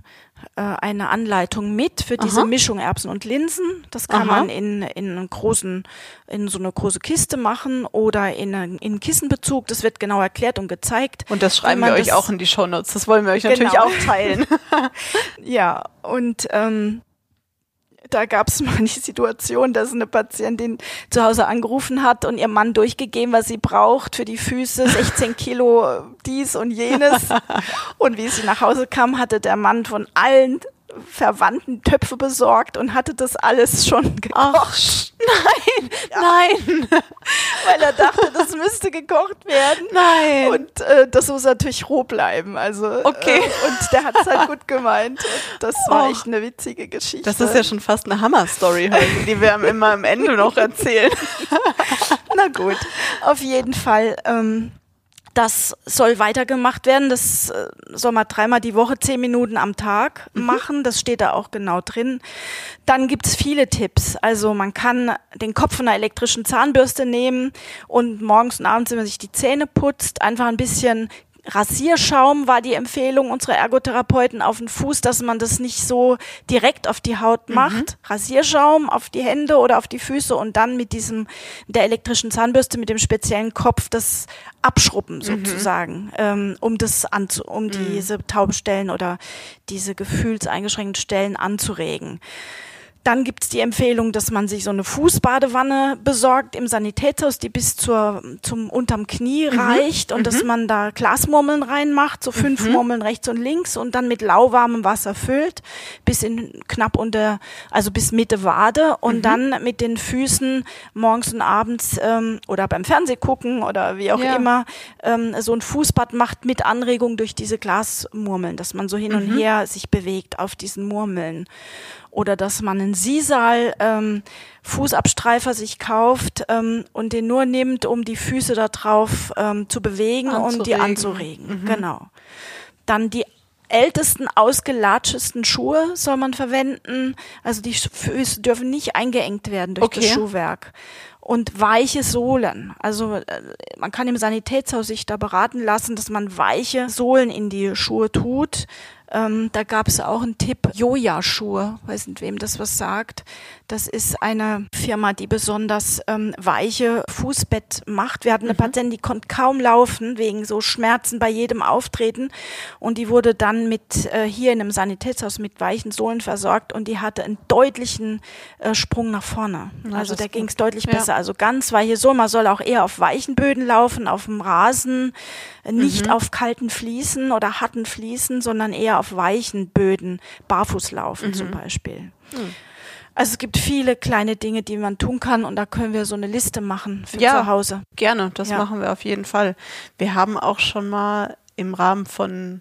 äh, eine Anleitung mit für diese Aha. Mischung Erbsen und Linsen. Das kann Aha. man in, in einen großen, in so eine große Kiste machen oder in, einen- in Kissenbezug. Das wird genau erklärt und gezeigt. Und das schreiben wir euch auch in die Shownotes. Das wollen wir euch natürlich Genau. auch teilen. Ja, und ähm, da gab es mal die Situation, dass eine Patientin zu Hause angerufen hat und ihr Mann durchgegeben, was sie braucht für die Füße, 16 Kilo dies und jenes. Und wie sie nach Hause kam, hatte der Mann von allen Verwandten Töpfe besorgt und hatte das alles schon gekocht, Ach, nein, nein, weil er dachte, das müsste gekocht werden. nein. Und äh, das muss natürlich roh bleiben. Also Okay. äh, und der hat es halt gut gemeint. Und das war Oh. echt eine witzige Geschichte. das ist ja schon fast eine Hammer-Story die wir am- immer am Ende noch erzählen. Na gut, auf jeden Fall. Ähm, das soll weitergemacht werden. Das äh, soll man dreimal die Woche, zehn Minuten am Tag machen. Das steht da auch genau drin. Dann gibt's viele Tipps. Also man kann den Kopf einer elektrischen Zahnbürste nehmen und morgens und abends, wenn man sich die Zähne putzt, einfach ein bisschen Rasierschaum war die Empfehlung unserer Ergotherapeuten auf den Fuß, dass man das nicht so direkt auf die Haut macht. Rasierschaum auf die Hände oder auf die Füße und dann mit diesem, der elektrischen Zahnbürste mit dem speziellen Kopf das abschrubben sozusagen, ähm, um das anzu, um diese Taubstellen oder diese gefühlseingeschränkten Stellen anzuregen. Dann gibt's die Empfehlung, dass man sich so eine Fußbadewanne besorgt im Sanitätshaus, die bis zur, zum unterm Knie reicht und dass man da Glasmurmeln reinmacht, so fünf Murmeln rechts und links und dann mit lauwarmem Wasser füllt, bis in knapp unter, also bis Mitte Wade und dann mit den Füßen morgens und abends ähm, oder beim Fernseh gucken oder wie auch Ja. immer ähm, so ein Fußbad macht mit Anregung durch diese Glasmurmeln, dass man so hin und her sich bewegt auf diesen Murmeln oder dass man einen Sisal ähm, Fußabstreifer sich kauft ähm, und den nur nimmt, um die Füße da drauf ähm, zu bewegen und die Anzuregen. anzuregen. Genau. Dann die ältesten, ausgelatschesten Schuhe soll man verwenden. Also die Füße dürfen nicht eingeengt werden durch das Okay. Schuhwerk. Und weiche Sohlen. Also äh, man kann im Sanitätshaus sich da beraten lassen, dass man weiche Sohlen in die Schuhe tut. Ähm, da gab es auch einen Tipp, Joja-Schuhe, weiß nicht, wem das was sagt. Das ist eine Firma, die besonders ähm, weiche Fußbett macht. Wir hatten eine Patientin, die konnte kaum laufen, wegen so Schmerzen bei jedem Auftreten. Und die wurde dann mit äh, hier in einem Sanitätshaus mit weichen Sohlen versorgt und die hatte einen deutlichen äh, Sprung nach vorne. Na, also da ging es deutlich Ja. besser. Also ganz weiche Sohlen. Man soll auch eher auf weichen Böden laufen, auf dem Rasen, nicht Mhm. auf kalten Fliesen oder harten Fliesen, sondern eher auf weichen Böden, barfuß laufen Mhm. zum Beispiel. Also es gibt viele kleine Dinge, die man tun kann und da können wir so eine Liste machen für Ja. zu Hause. Gerne, das Ja. machen wir auf jeden Fall. Wir haben auch schon mal im Rahmen von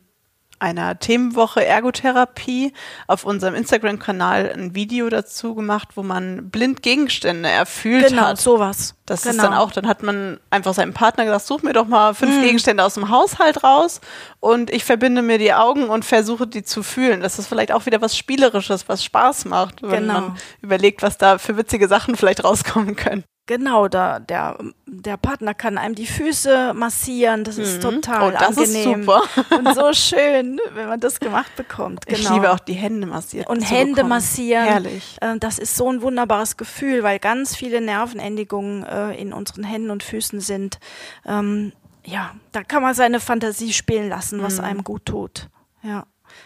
einer Themenwoche Ergotherapie auf unserem Instagram-Kanal ein Video dazu gemacht, wo man blind Gegenstände erfüllt Genau, hat. sowas. Das genau. ist dann auch, dann hat man einfach seinem Partner gesagt, such mir doch mal fünf Mhm. Gegenstände aus dem Haushalt raus und ich verbinde mir die Augen und versuche die zu fühlen. Das ist vielleicht auch wieder was Spielerisches, was Spaß macht, wenn Genau. man überlegt, was da für witzige Sachen vielleicht rauskommen können. Genau, da, der, der Partner kann einem die Füße massieren. Das ist total Oh, das ist angenehm. super. Und so schön, wenn man das gemacht bekommt. Genau. Ich liebe auch die Hände massiert. und Hände bekommen. massieren. Herrlich. Äh, Das ist so ein wunderbares Gefühl, weil ganz viele Nervenendigungen äh, in unseren Händen und Füßen sind. Ähm, ja, da kann man seine Fantasie spielen lassen, Mhm. was einem gut tut. Ja.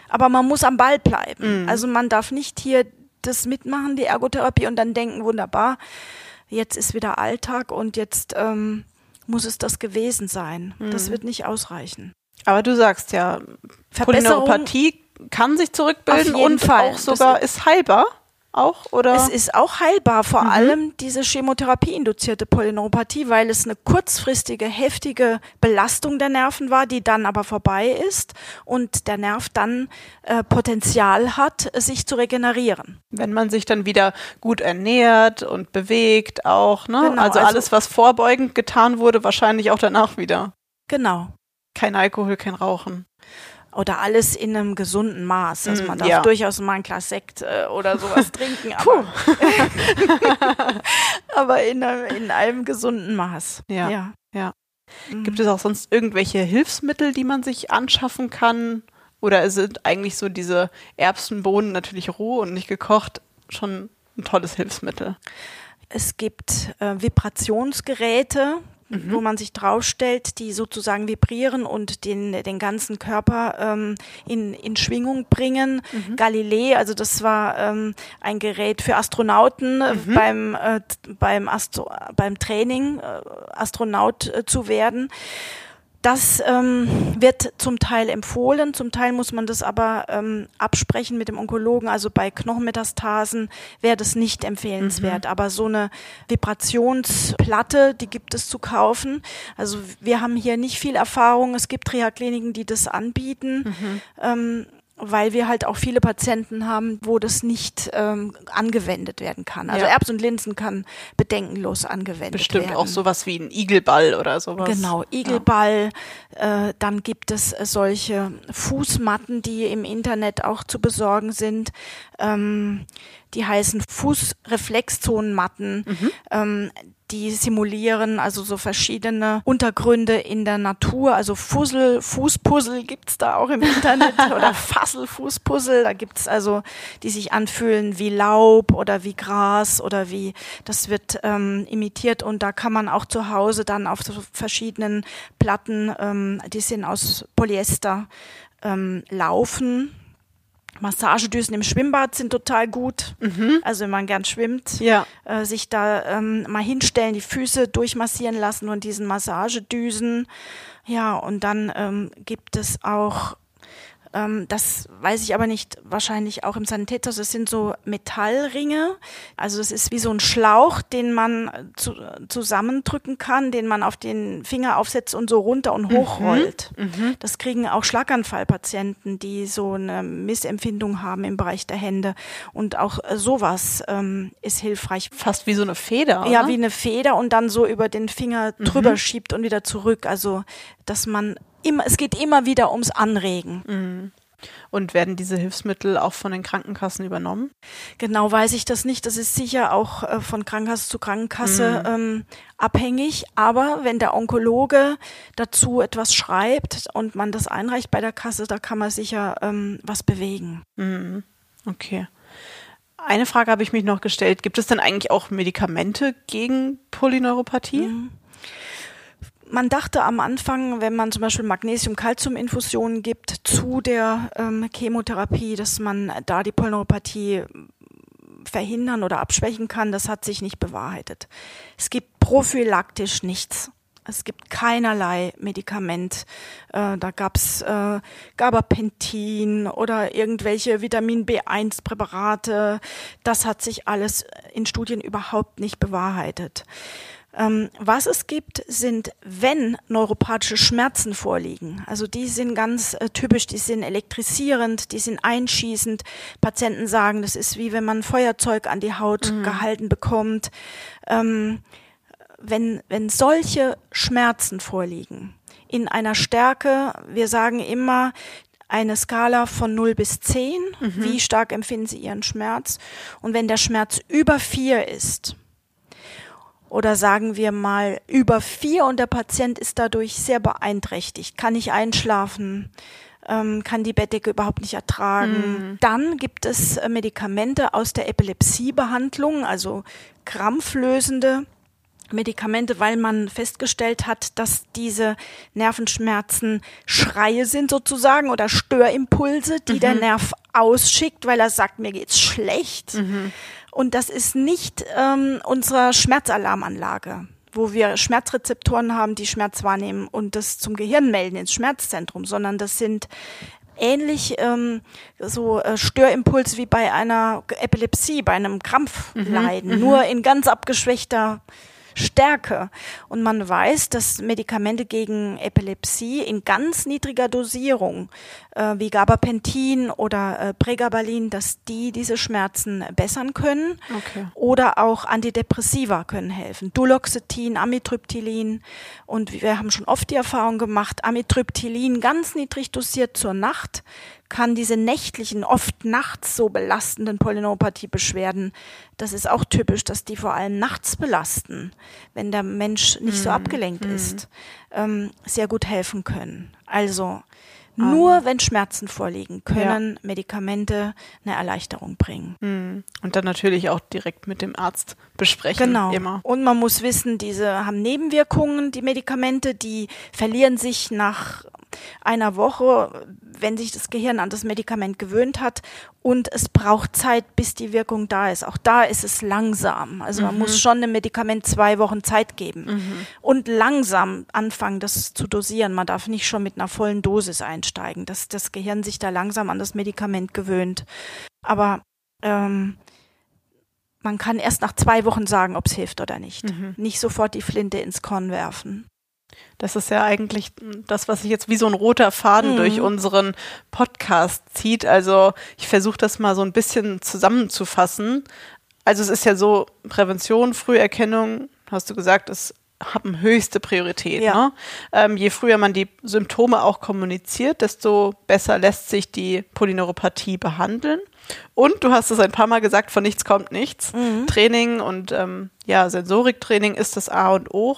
Aber man muss am Ball bleiben. Mhm. Also man darf nicht hier das mitmachen, die Ergotherapie, und dann denken, wunderbar, jetzt ist wieder Alltag und jetzt ähm, muss es das gewesen sein. Das Mhm. wird nicht ausreichen. Aber du sagst ja, Polyneuropathie kann sich zurückbilden Auf jeden und Fall. auch sogar Das- ist heilbar. Auch? Oder? Es ist auch heilbar, vor Mhm. allem diese Chemotherapie-induzierte Polyneuropathie, weil es eine kurzfristige, heftige Belastung der Nerven war, die dann aber vorbei ist und der Nerv dann äh, Potenzial hat, sich zu regenerieren. Wenn man sich dann wieder gut ernährt und bewegt auch, ne? Genau, also, also- alles, was vorbeugend getan wurde, wahrscheinlich auch danach wieder. Genau. Kein Alkohol, kein Rauchen. Oder alles in einem gesunden Maß. Also man darf ja. durchaus mal ein Glas Sekt äh, oder sowas trinken, aber, aber in, einem, in einem gesunden Maß. Ja. ja. Ja. Mhm. Gibt es auch sonst irgendwelche Hilfsmittel, die man sich anschaffen kann? Oder sind eigentlich so diese Erbsenbohnen natürlich roh und nicht gekocht schon ein tolles Hilfsmittel? Es gibt äh, Vibrationsgeräte, wo man sich draufstellt, die sozusagen vibrieren und den, den ganzen Körper ähm, in, in Schwingung bringen. Galilei, also das war ähm, ein Gerät für Astronauten äh, beim, äh, beim, Astro beim Training, äh, Astronaut äh, zu werden. Das ähm, wird zum Teil empfohlen, zum Teil muss man das aber ähm, absprechen mit dem Onkologen. Also bei Knochenmetastasen wäre das nicht empfehlenswert. Aber so eine Vibrationsplatte, die gibt es zu kaufen. Also wir haben hier nicht viel Erfahrung. Es gibt Reha-Kliniken, die das anbieten. Ähm, weil wir halt auch viele Patienten haben, wo das nicht ähm, angewendet werden kann. Also Ja. Erbs und Linsen kann bedenkenlos angewendet Bestimmt werden. auch sowas wie ein Igelball oder sowas. Genau, Igelball. Äh, dann gibt es äh, solche Fußmatten, die im Internet auch zu besorgen sind. Ähm, die heißen Fußreflexzonenmatten. Ähm, die simulieren also so verschiedene Untergründe in der Natur. Also Fussel, Fußpuzzle gibt's da auch im Internet oder Fasselfußpuzzle. Da gibt's also, die sich anfühlen wie Laub oder wie Gras oder wie, das wird ähm, imitiert und da kann man auch zu Hause dann auf so verschiedenen Platten, ähm, die sind aus Polyester, ähm, laufen. Massagedüsen im Schwimmbad sind total gut. Also wenn man gern schwimmt, Ja. äh, sich da ähm, mal hinstellen, die Füße durchmassieren lassen und diesen Massagedüsen. Ja, und dann ähm, gibt es auch, ähm, das weiß ich aber nicht, wahrscheinlich auch im Sanitätshaus, das sind so Metallringe. Also es ist wie so ein Schlauch, den man äh, zu, zusammendrücken kann, den man auf den Finger aufsetzt und so runter und hochrollt. Das kriegen auch Schlaganfallpatienten, die so eine Missempfindung haben im Bereich der Hände. Und auch äh, sowas ähm, ist hilfreich. Fast wie so eine Feder. Ja, oder? wie eine Feder und dann so über den Finger drüber schiebt und wieder zurück. Also, dass man immer, es geht immer wieder ums Anregen. Und werden diese Hilfsmittel auch von den Krankenkassen übernommen? Genau weiß ich das nicht. Das ist sicher auch äh, von Krankenkasse zu Krankenkasse ähm, abhängig. Aber wenn der Onkologe dazu etwas schreibt und man das einreicht bei der Kasse, da kann man sicher ähm, was bewegen. Okay. Eine Frage habe ich mich noch gestellt. Gibt es denn eigentlich auch Medikamente gegen Polyneuropathie? Man dachte am Anfang, wenn man zum Beispiel Magnesium-Calcium-Infusionen gibt zu der ähm, Chemotherapie, dass man da die Polyneuropathie verhindern oder abschwächen kann, das hat sich nicht bewahrheitet. Es gibt prophylaktisch nichts. Es gibt keinerlei Medikament. Äh, da gab's äh, Gabapentin oder irgendwelche Vitamin B1-Präparate. Das hat sich alles in Studien überhaupt nicht bewahrheitet. Ähm, was es gibt, sind, wenn neuropathische Schmerzen vorliegen. Also die sind ganz äh, typisch, die sind elektrisierend, die sind einschießend. Patienten sagen, das ist wie wenn man Feuerzeug an die Haut gehalten bekommt. Ähm, wenn, wenn solche Schmerzen vorliegen, in einer Stärke, wir sagen immer, eine Skala von 0 bis 10, wie stark empfinden Sie Ihren Schmerz? Und wenn der Schmerz über 4 ist, oder sagen wir mal über vier und der Patient ist dadurch sehr beeinträchtigt, kann nicht einschlafen, ähm, kann die Bettdecke überhaupt nicht ertragen. Dann gibt es äh, Medikamente aus der Epilepsiebehandlung, also krampflösende Medikamente, weil man festgestellt hat, dass diese Nervenschmerzen Schreie sind sozusagen oder Störimpulse, die der Nerv ausschickt, weil er sagt, mir geht's schlecht. Und das ist nicht ähm, unsere Schmerzalarmanlage, wo wir Schmerzrezeptoren haben, die Schmerz wahrnehmen und das zum Gehirn melden ins Schmerzzentrum, sondern das sind ähnlich ähm, so äh, Störimpuls wie bei einer Epilepsie, bei einem Krampfleiden, nur in ganz abgeschwächter Stärke. Und man weiß, dass Medikamente gegen Epilepsie in ganz niedriger Dosierung, äh, wie Gabapentin oder äh, Pregabalin, dass die diese Schmerzen bessern können. Okay. Oder auch Antidepressiva können helfen. Duloxetin, Amitriptylin. Und wir haben schon oft die Erfahrung gemacht, Amitriptylin ganz niedrig dosiert zur Nacht kann diese nächtlichen, oft nachts so belastenden Polyneuropathie-Beschwerden, das ist auch typisch, dass die vor allem nachts belasten, wenn der Mensch nicht so abgelenkt ist, ähm, sehr gut helfen können. Also nur wenn Schmerzen vorliegen, können Medikamente eine Erleichterung bringen. Mhm. Und dann natürlich auch direkt mit dem Arzt besprechen. Genau. Immer. Und man muss wissen, diese haben Nebenwirkungen, die Medikamente, die verlieren sich nach einer Woche, wenn sich das Gehirn an das Medikament gewöhnt hat. Und es braucht Zeit, bis die Wirkung da ist. Auch da ist es langsam. Also man muss schon dem Medikament zwei Wochen Zeit geben. Und langsam anfangen, das zu dosieren. Man darf nicht schon mit einer vollen Dosis einsteigen, dass das Gehirn sich da langsam an das Medikament gewöhnt. Aber ähm, man kann erst nach zwei Wochen sagen, ob es hilft oder nicht. Nicht sofort die Flinte ins Korn werfen. Das ist ja eigentlich das, was sich jetzt wie so ein roter Faden Mhm. durch unseren Podcast zieht. Also ich versuche das mal so ein bisschen zusammenzufassen. Also es ist ja so, Prävention, Früherkennung, hast du gesagt, ist haben höchste Priorität. Ja. Ne? Ähm, je früher man die Symptome auch kommuniziert, desto besser lässt sich die Polyneuropathie behandeln. Und du hast es ein paar Mal gesagt, von nichts kommt nichts. Mhm. Training und ähm, ja, Sensoriktraining ist das A und O.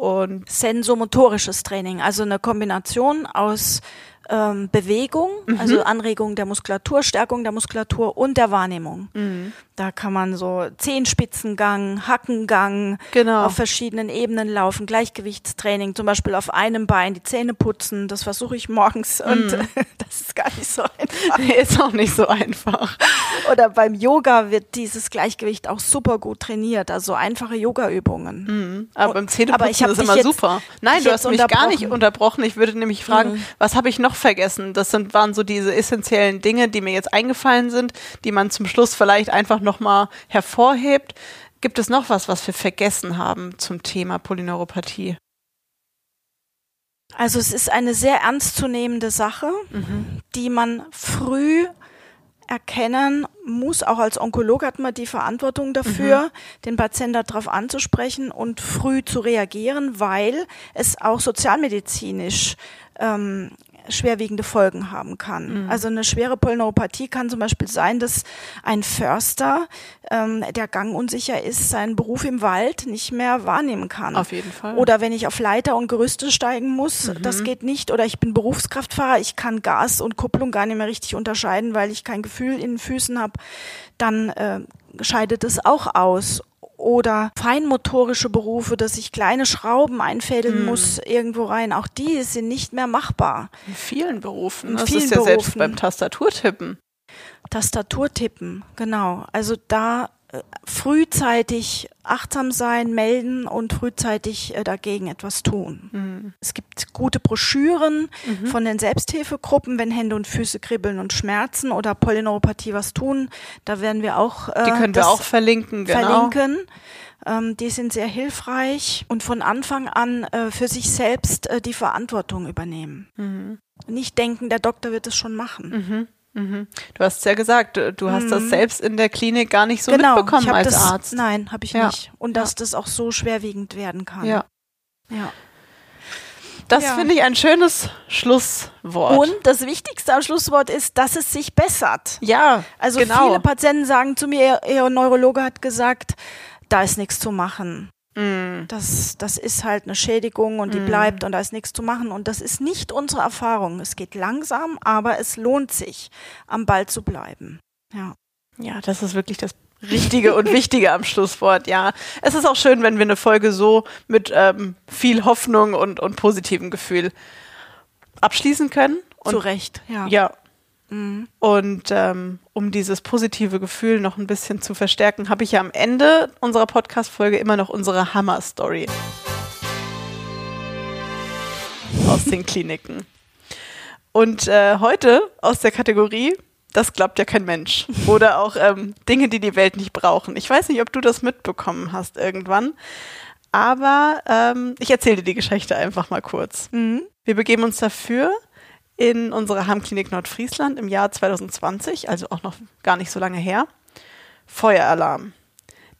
Und sensomotorisches Training, also eine Kombination aus ähm, Bewegung, also Anregung der Muskulatur, Stärkung der Muskulatur und der Wahrnehmung. Da kann man so Zehenspitzengang, Hackengang Genau. auf verschiedenen Ebenen laufen, Gleichgewichtstraining, zum Beispiel auf einem Bein die Zähne putzen, das versuche ich morgens und das ist gar nicht so einfach. ist auch nicht so einfach. Oder beim Yoga wird dieses Gleichgewicht auch super gut trainiert, also einfache Yoga-Übungen. Aber beim Aber Zähneputzen ich hab ist immer super. Nein, du hast mich gar nicht unterbrochen. Mhm. unterbrochen. Ich würde nämlich fragen, was habe ich noch vergessen? Das sind, waren so diese essentiellen Dinge, die mir jetzt eingefallen sind, die man zum Schluss vielleicht einfach nochmal hervorhebt. Gibt es noch was, was wir vergessen haben zum Thema Polyneuropathie? Also es ist eine sehr ernstzunehmende Sache, die man früh erkennen muss. Auch als Onkolog hat man die Verantwortung dafür, den Patienten darauf anzusprechen und früh zu reagieren, weil es auch sozialmedizinisch ähm, schwerwiegende Folgen haben kann. Also eine schwere Polyneuropathie kann zum Beispiel sein, dass ein Förster, ähm, der gangunsicher ist, seinen Beruf im Wald nicht mehr wahrnehmen kann. Auf jeden Fall. Oder wenn ich auf Leiter und Gerüste steigen muss, das geht nicht. Oder ich bin Berufskraftfahrer, ich kann Gas und Kupplung gar nicht mehr richtig unterscheiden, weil ich kein Gefühl in den Füßen habe, dann äh, scheidet es auch aus. Oder feinmotorische Berufe, dass ich kleine Schrauben einfädeln muss irgendwo rein, auch die sind nicht mehr machbar. In vielen Berufen. In das vielen ist ja selbst Berufen. beim Tastaturtippen. Tastaturtippen, genau. Also da frühzeitig achtsam sein, melden und frühzeitig äh, dagegen etwas tun. Es gibt gute Broschüren von den Selbsthilfegruppen, wenn Hände und Füße kribbeln und schmerzen oder Polyneuropathie was tun. Da werden wir auch äh, Die können wir auch verlinken, genau. verlinken. Ähm, die sind sehr hilfreich und von Anfang an äh, für sich selbst äh, die Verantwortung übernehmen. Mhm. Nicht denken, der Doktor wird es schon machen. Du hast ja gesagt, du, hast das selbst in der Klinik gar nicht so Mhm. genau, mitbekommen als das, Arzt. Nein, habe ich Ja. nicht. Und dass das auch so schwerwiegend werden kann. Ja. ja. Das Ja. finde ich ein schönes Schlusswort. Und das wichtigste am Schlusswort ist, dass es sich bessert. ja, Also genau. viele Patienten sagen zu mir, ihr Neurologe hat gesagt, da ist nichts zu machen. Mm. Das, das ist halt eine Schädigung und die bleibt und da ist nichts zu machen. Und das ist nicht unsere Erfahrung. Es geht langsam, aber es lohnt sich, am Ball zu bleiben. Ja. Ja, das ist wirklich das Richtige und Wichtige am Schlusswort, ja. Es ist auch schön, wenn wir eine Folge so mit ähm, viel Hoffnung und, und positivem Gefühl abschließen können. Und zu Recht, ja. Ja. Mhm. Und ähm, um dieses positive Gefühl noch ein bisschen zu verstärken, habe ich ja am Ende unserer Podcast-Folge immer noch unsere Hammer-Story aus den Kliniken. Und äh, heute aus der Kategorie, das glaubt ja kein Mensch. Oder auch ähm, Dinge, die die Welt nicht brauchen. Ich weiß nicht, ob du das mitbekommen hast irgendwann. Aber ähm, ich erzähle dir die Geschichte einfach mal kurz. Mhm. Wir begeben uns dafür in unsere Heimklinik Nordfriesland im Jahr 2020, also auch noch gar nicht so lange her. Feueralarm.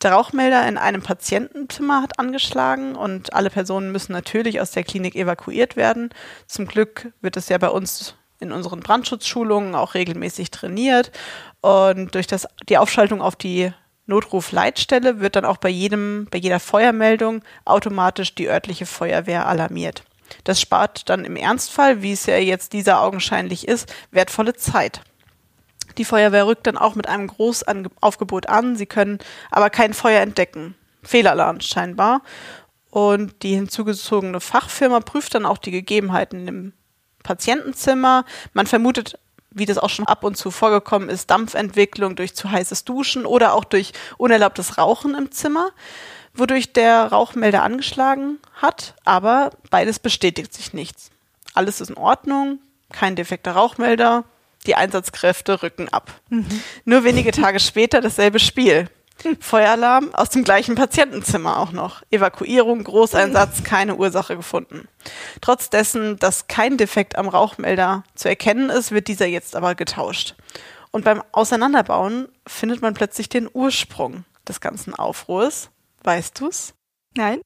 Der Rauchmelder in einem Patientenzimmer hat angeschlagen und alle Personen müssen natürlich aus der Klinik evakuiert werden. Zum Glück wird es ja bei uns in unseren Brandschutzschulungen auch regelmäßig trainiert und durch das, die Aufschaltung auf die Notrufleitstelle wird dann auch bei jedem, bei jeder Feuermeldung automatisch die örtliche Feuerwehr alarmiert. Das spart dann im Ernstfall, wie es ja jetzt dieser augenscheinlich ist, wertvolle Zeit. Die Feuerwehr rückt dann auch mit einem Großaufgebot an. Sie können aber kein Feuer entdecken. Fehlalarm scheinbar. Und die hinzugezogene Fachfirma prüft dann auch die Gegebenheiten im Patientenzimmer. Man vermutet, wie das auch schon ab und zu vorgekommen ist, Dampfentwicklung durch zu heißes Duschen oder auch durch unerlaubtes Rauchen im Zimmer, wodurch der Rauchmelder angeschlagen hat. Aber beides bestätigt sich nichts. Alles ist in Ordnung, kein defekter Rauchmelder, die Einsatzkräfte rücken ab. Mhm. Nur wenige Tage später dasselbe Spiel. Feueralarm aus dem gleichen Patientenzimmer auch noch. Evakuierung, Großeinsatz, keine Ursache gefunden. Trotz dessen, dass kein Defekt am Rauchmelder zu erkennen ist, wird dieser jetzt aber getauscht. Und beim Auseinanderbauen findet man plötzlich den Ursprung des ganzen Aufruhrs. Weißt du's? Nein.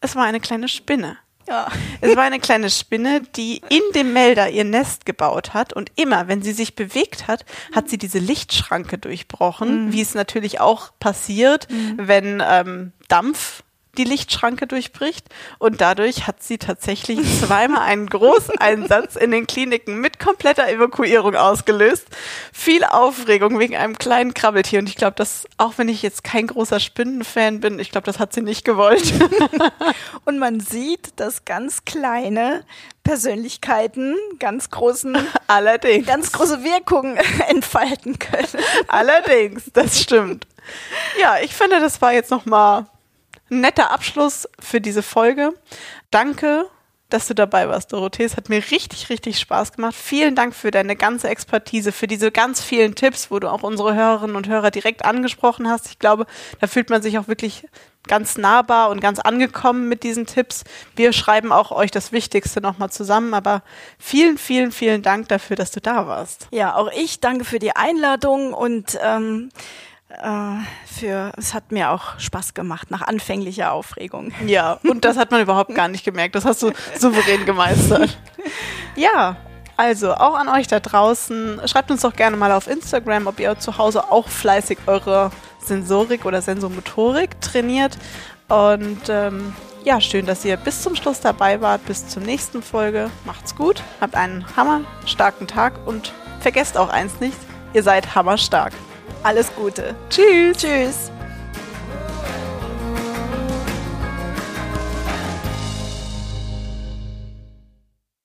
Es war eine kleine Spinne. Ja. Es war eine kleine Spinne, die in dem Melder ihr Nest gebaut hat und immer, wenn sie sich bewegt hat, hat sie diese Lichtschranke durchbrochen, mhm. wie es natürlich auch passiert, mhm. wenn ähm, Dampf die Lichtschranke durchbricht und dadurch hat sie tatsächlich zweimal einen Großeinsatz in den Kliniken mit kompletter Evakuierung ausgelöst. Viel Aufregung wegen einem kleinen Krabbeltier und ich glaube, dass auch wenn ich jetzt kein großer Spinnenfan bin, ich glaube, das hat sie nicht gewollt. und man sieht, dass ganz kleine Persönlichkeiten ganz großen, allerdings ganz große Wirkungen entfalten können. Allerdings, das stimmt. Ja, ich finde, das war jetzt noch mal ein netter Abschluss für diese Folge. Danke, dass du dabei warst, Dorothee. Es hat mir richtig, richtig Spaß gemacht. Vielen Dank für deine ganze Expertise, für diese ganz vielen Tipps, wo du auch unsere Hörerinnen und Hörer direkt angesprochen hast. Ich glaube, da fühlt man sich auch wirklich ganz nahbar und ganz angekommen mit diesen Tipps. Wir schreiben auch euch das Wichtigste nochmal zusammen, aber vielen, vielen, vielen Dank dafür, dass du da warst. Ja, auch ich danke für die Einladung und ähm, äh, für, es hat mir auch Spaß gemacht nach anfänglicher Aufregung. Ja, und das hat man überhaupt gar nicht gemerkt. Das hast du souverän gemeistert. Ja, also auch an euch da draußen. Schreibt uns doch gerne mal auf Instagram, ob ihr zu Hause auch fleißig eure Sensorik oder Sensomotorik trainiert. Und ähm, ja, schön, dass ihr bis zum Schluss dabei wart. Bis zur nächsten Folge. Macht's gut, habt einen hammerstarken Tag und vergesst auch eins nicht, ihr seid hammerstark. Alles Gute. Tschüss. Tschüss.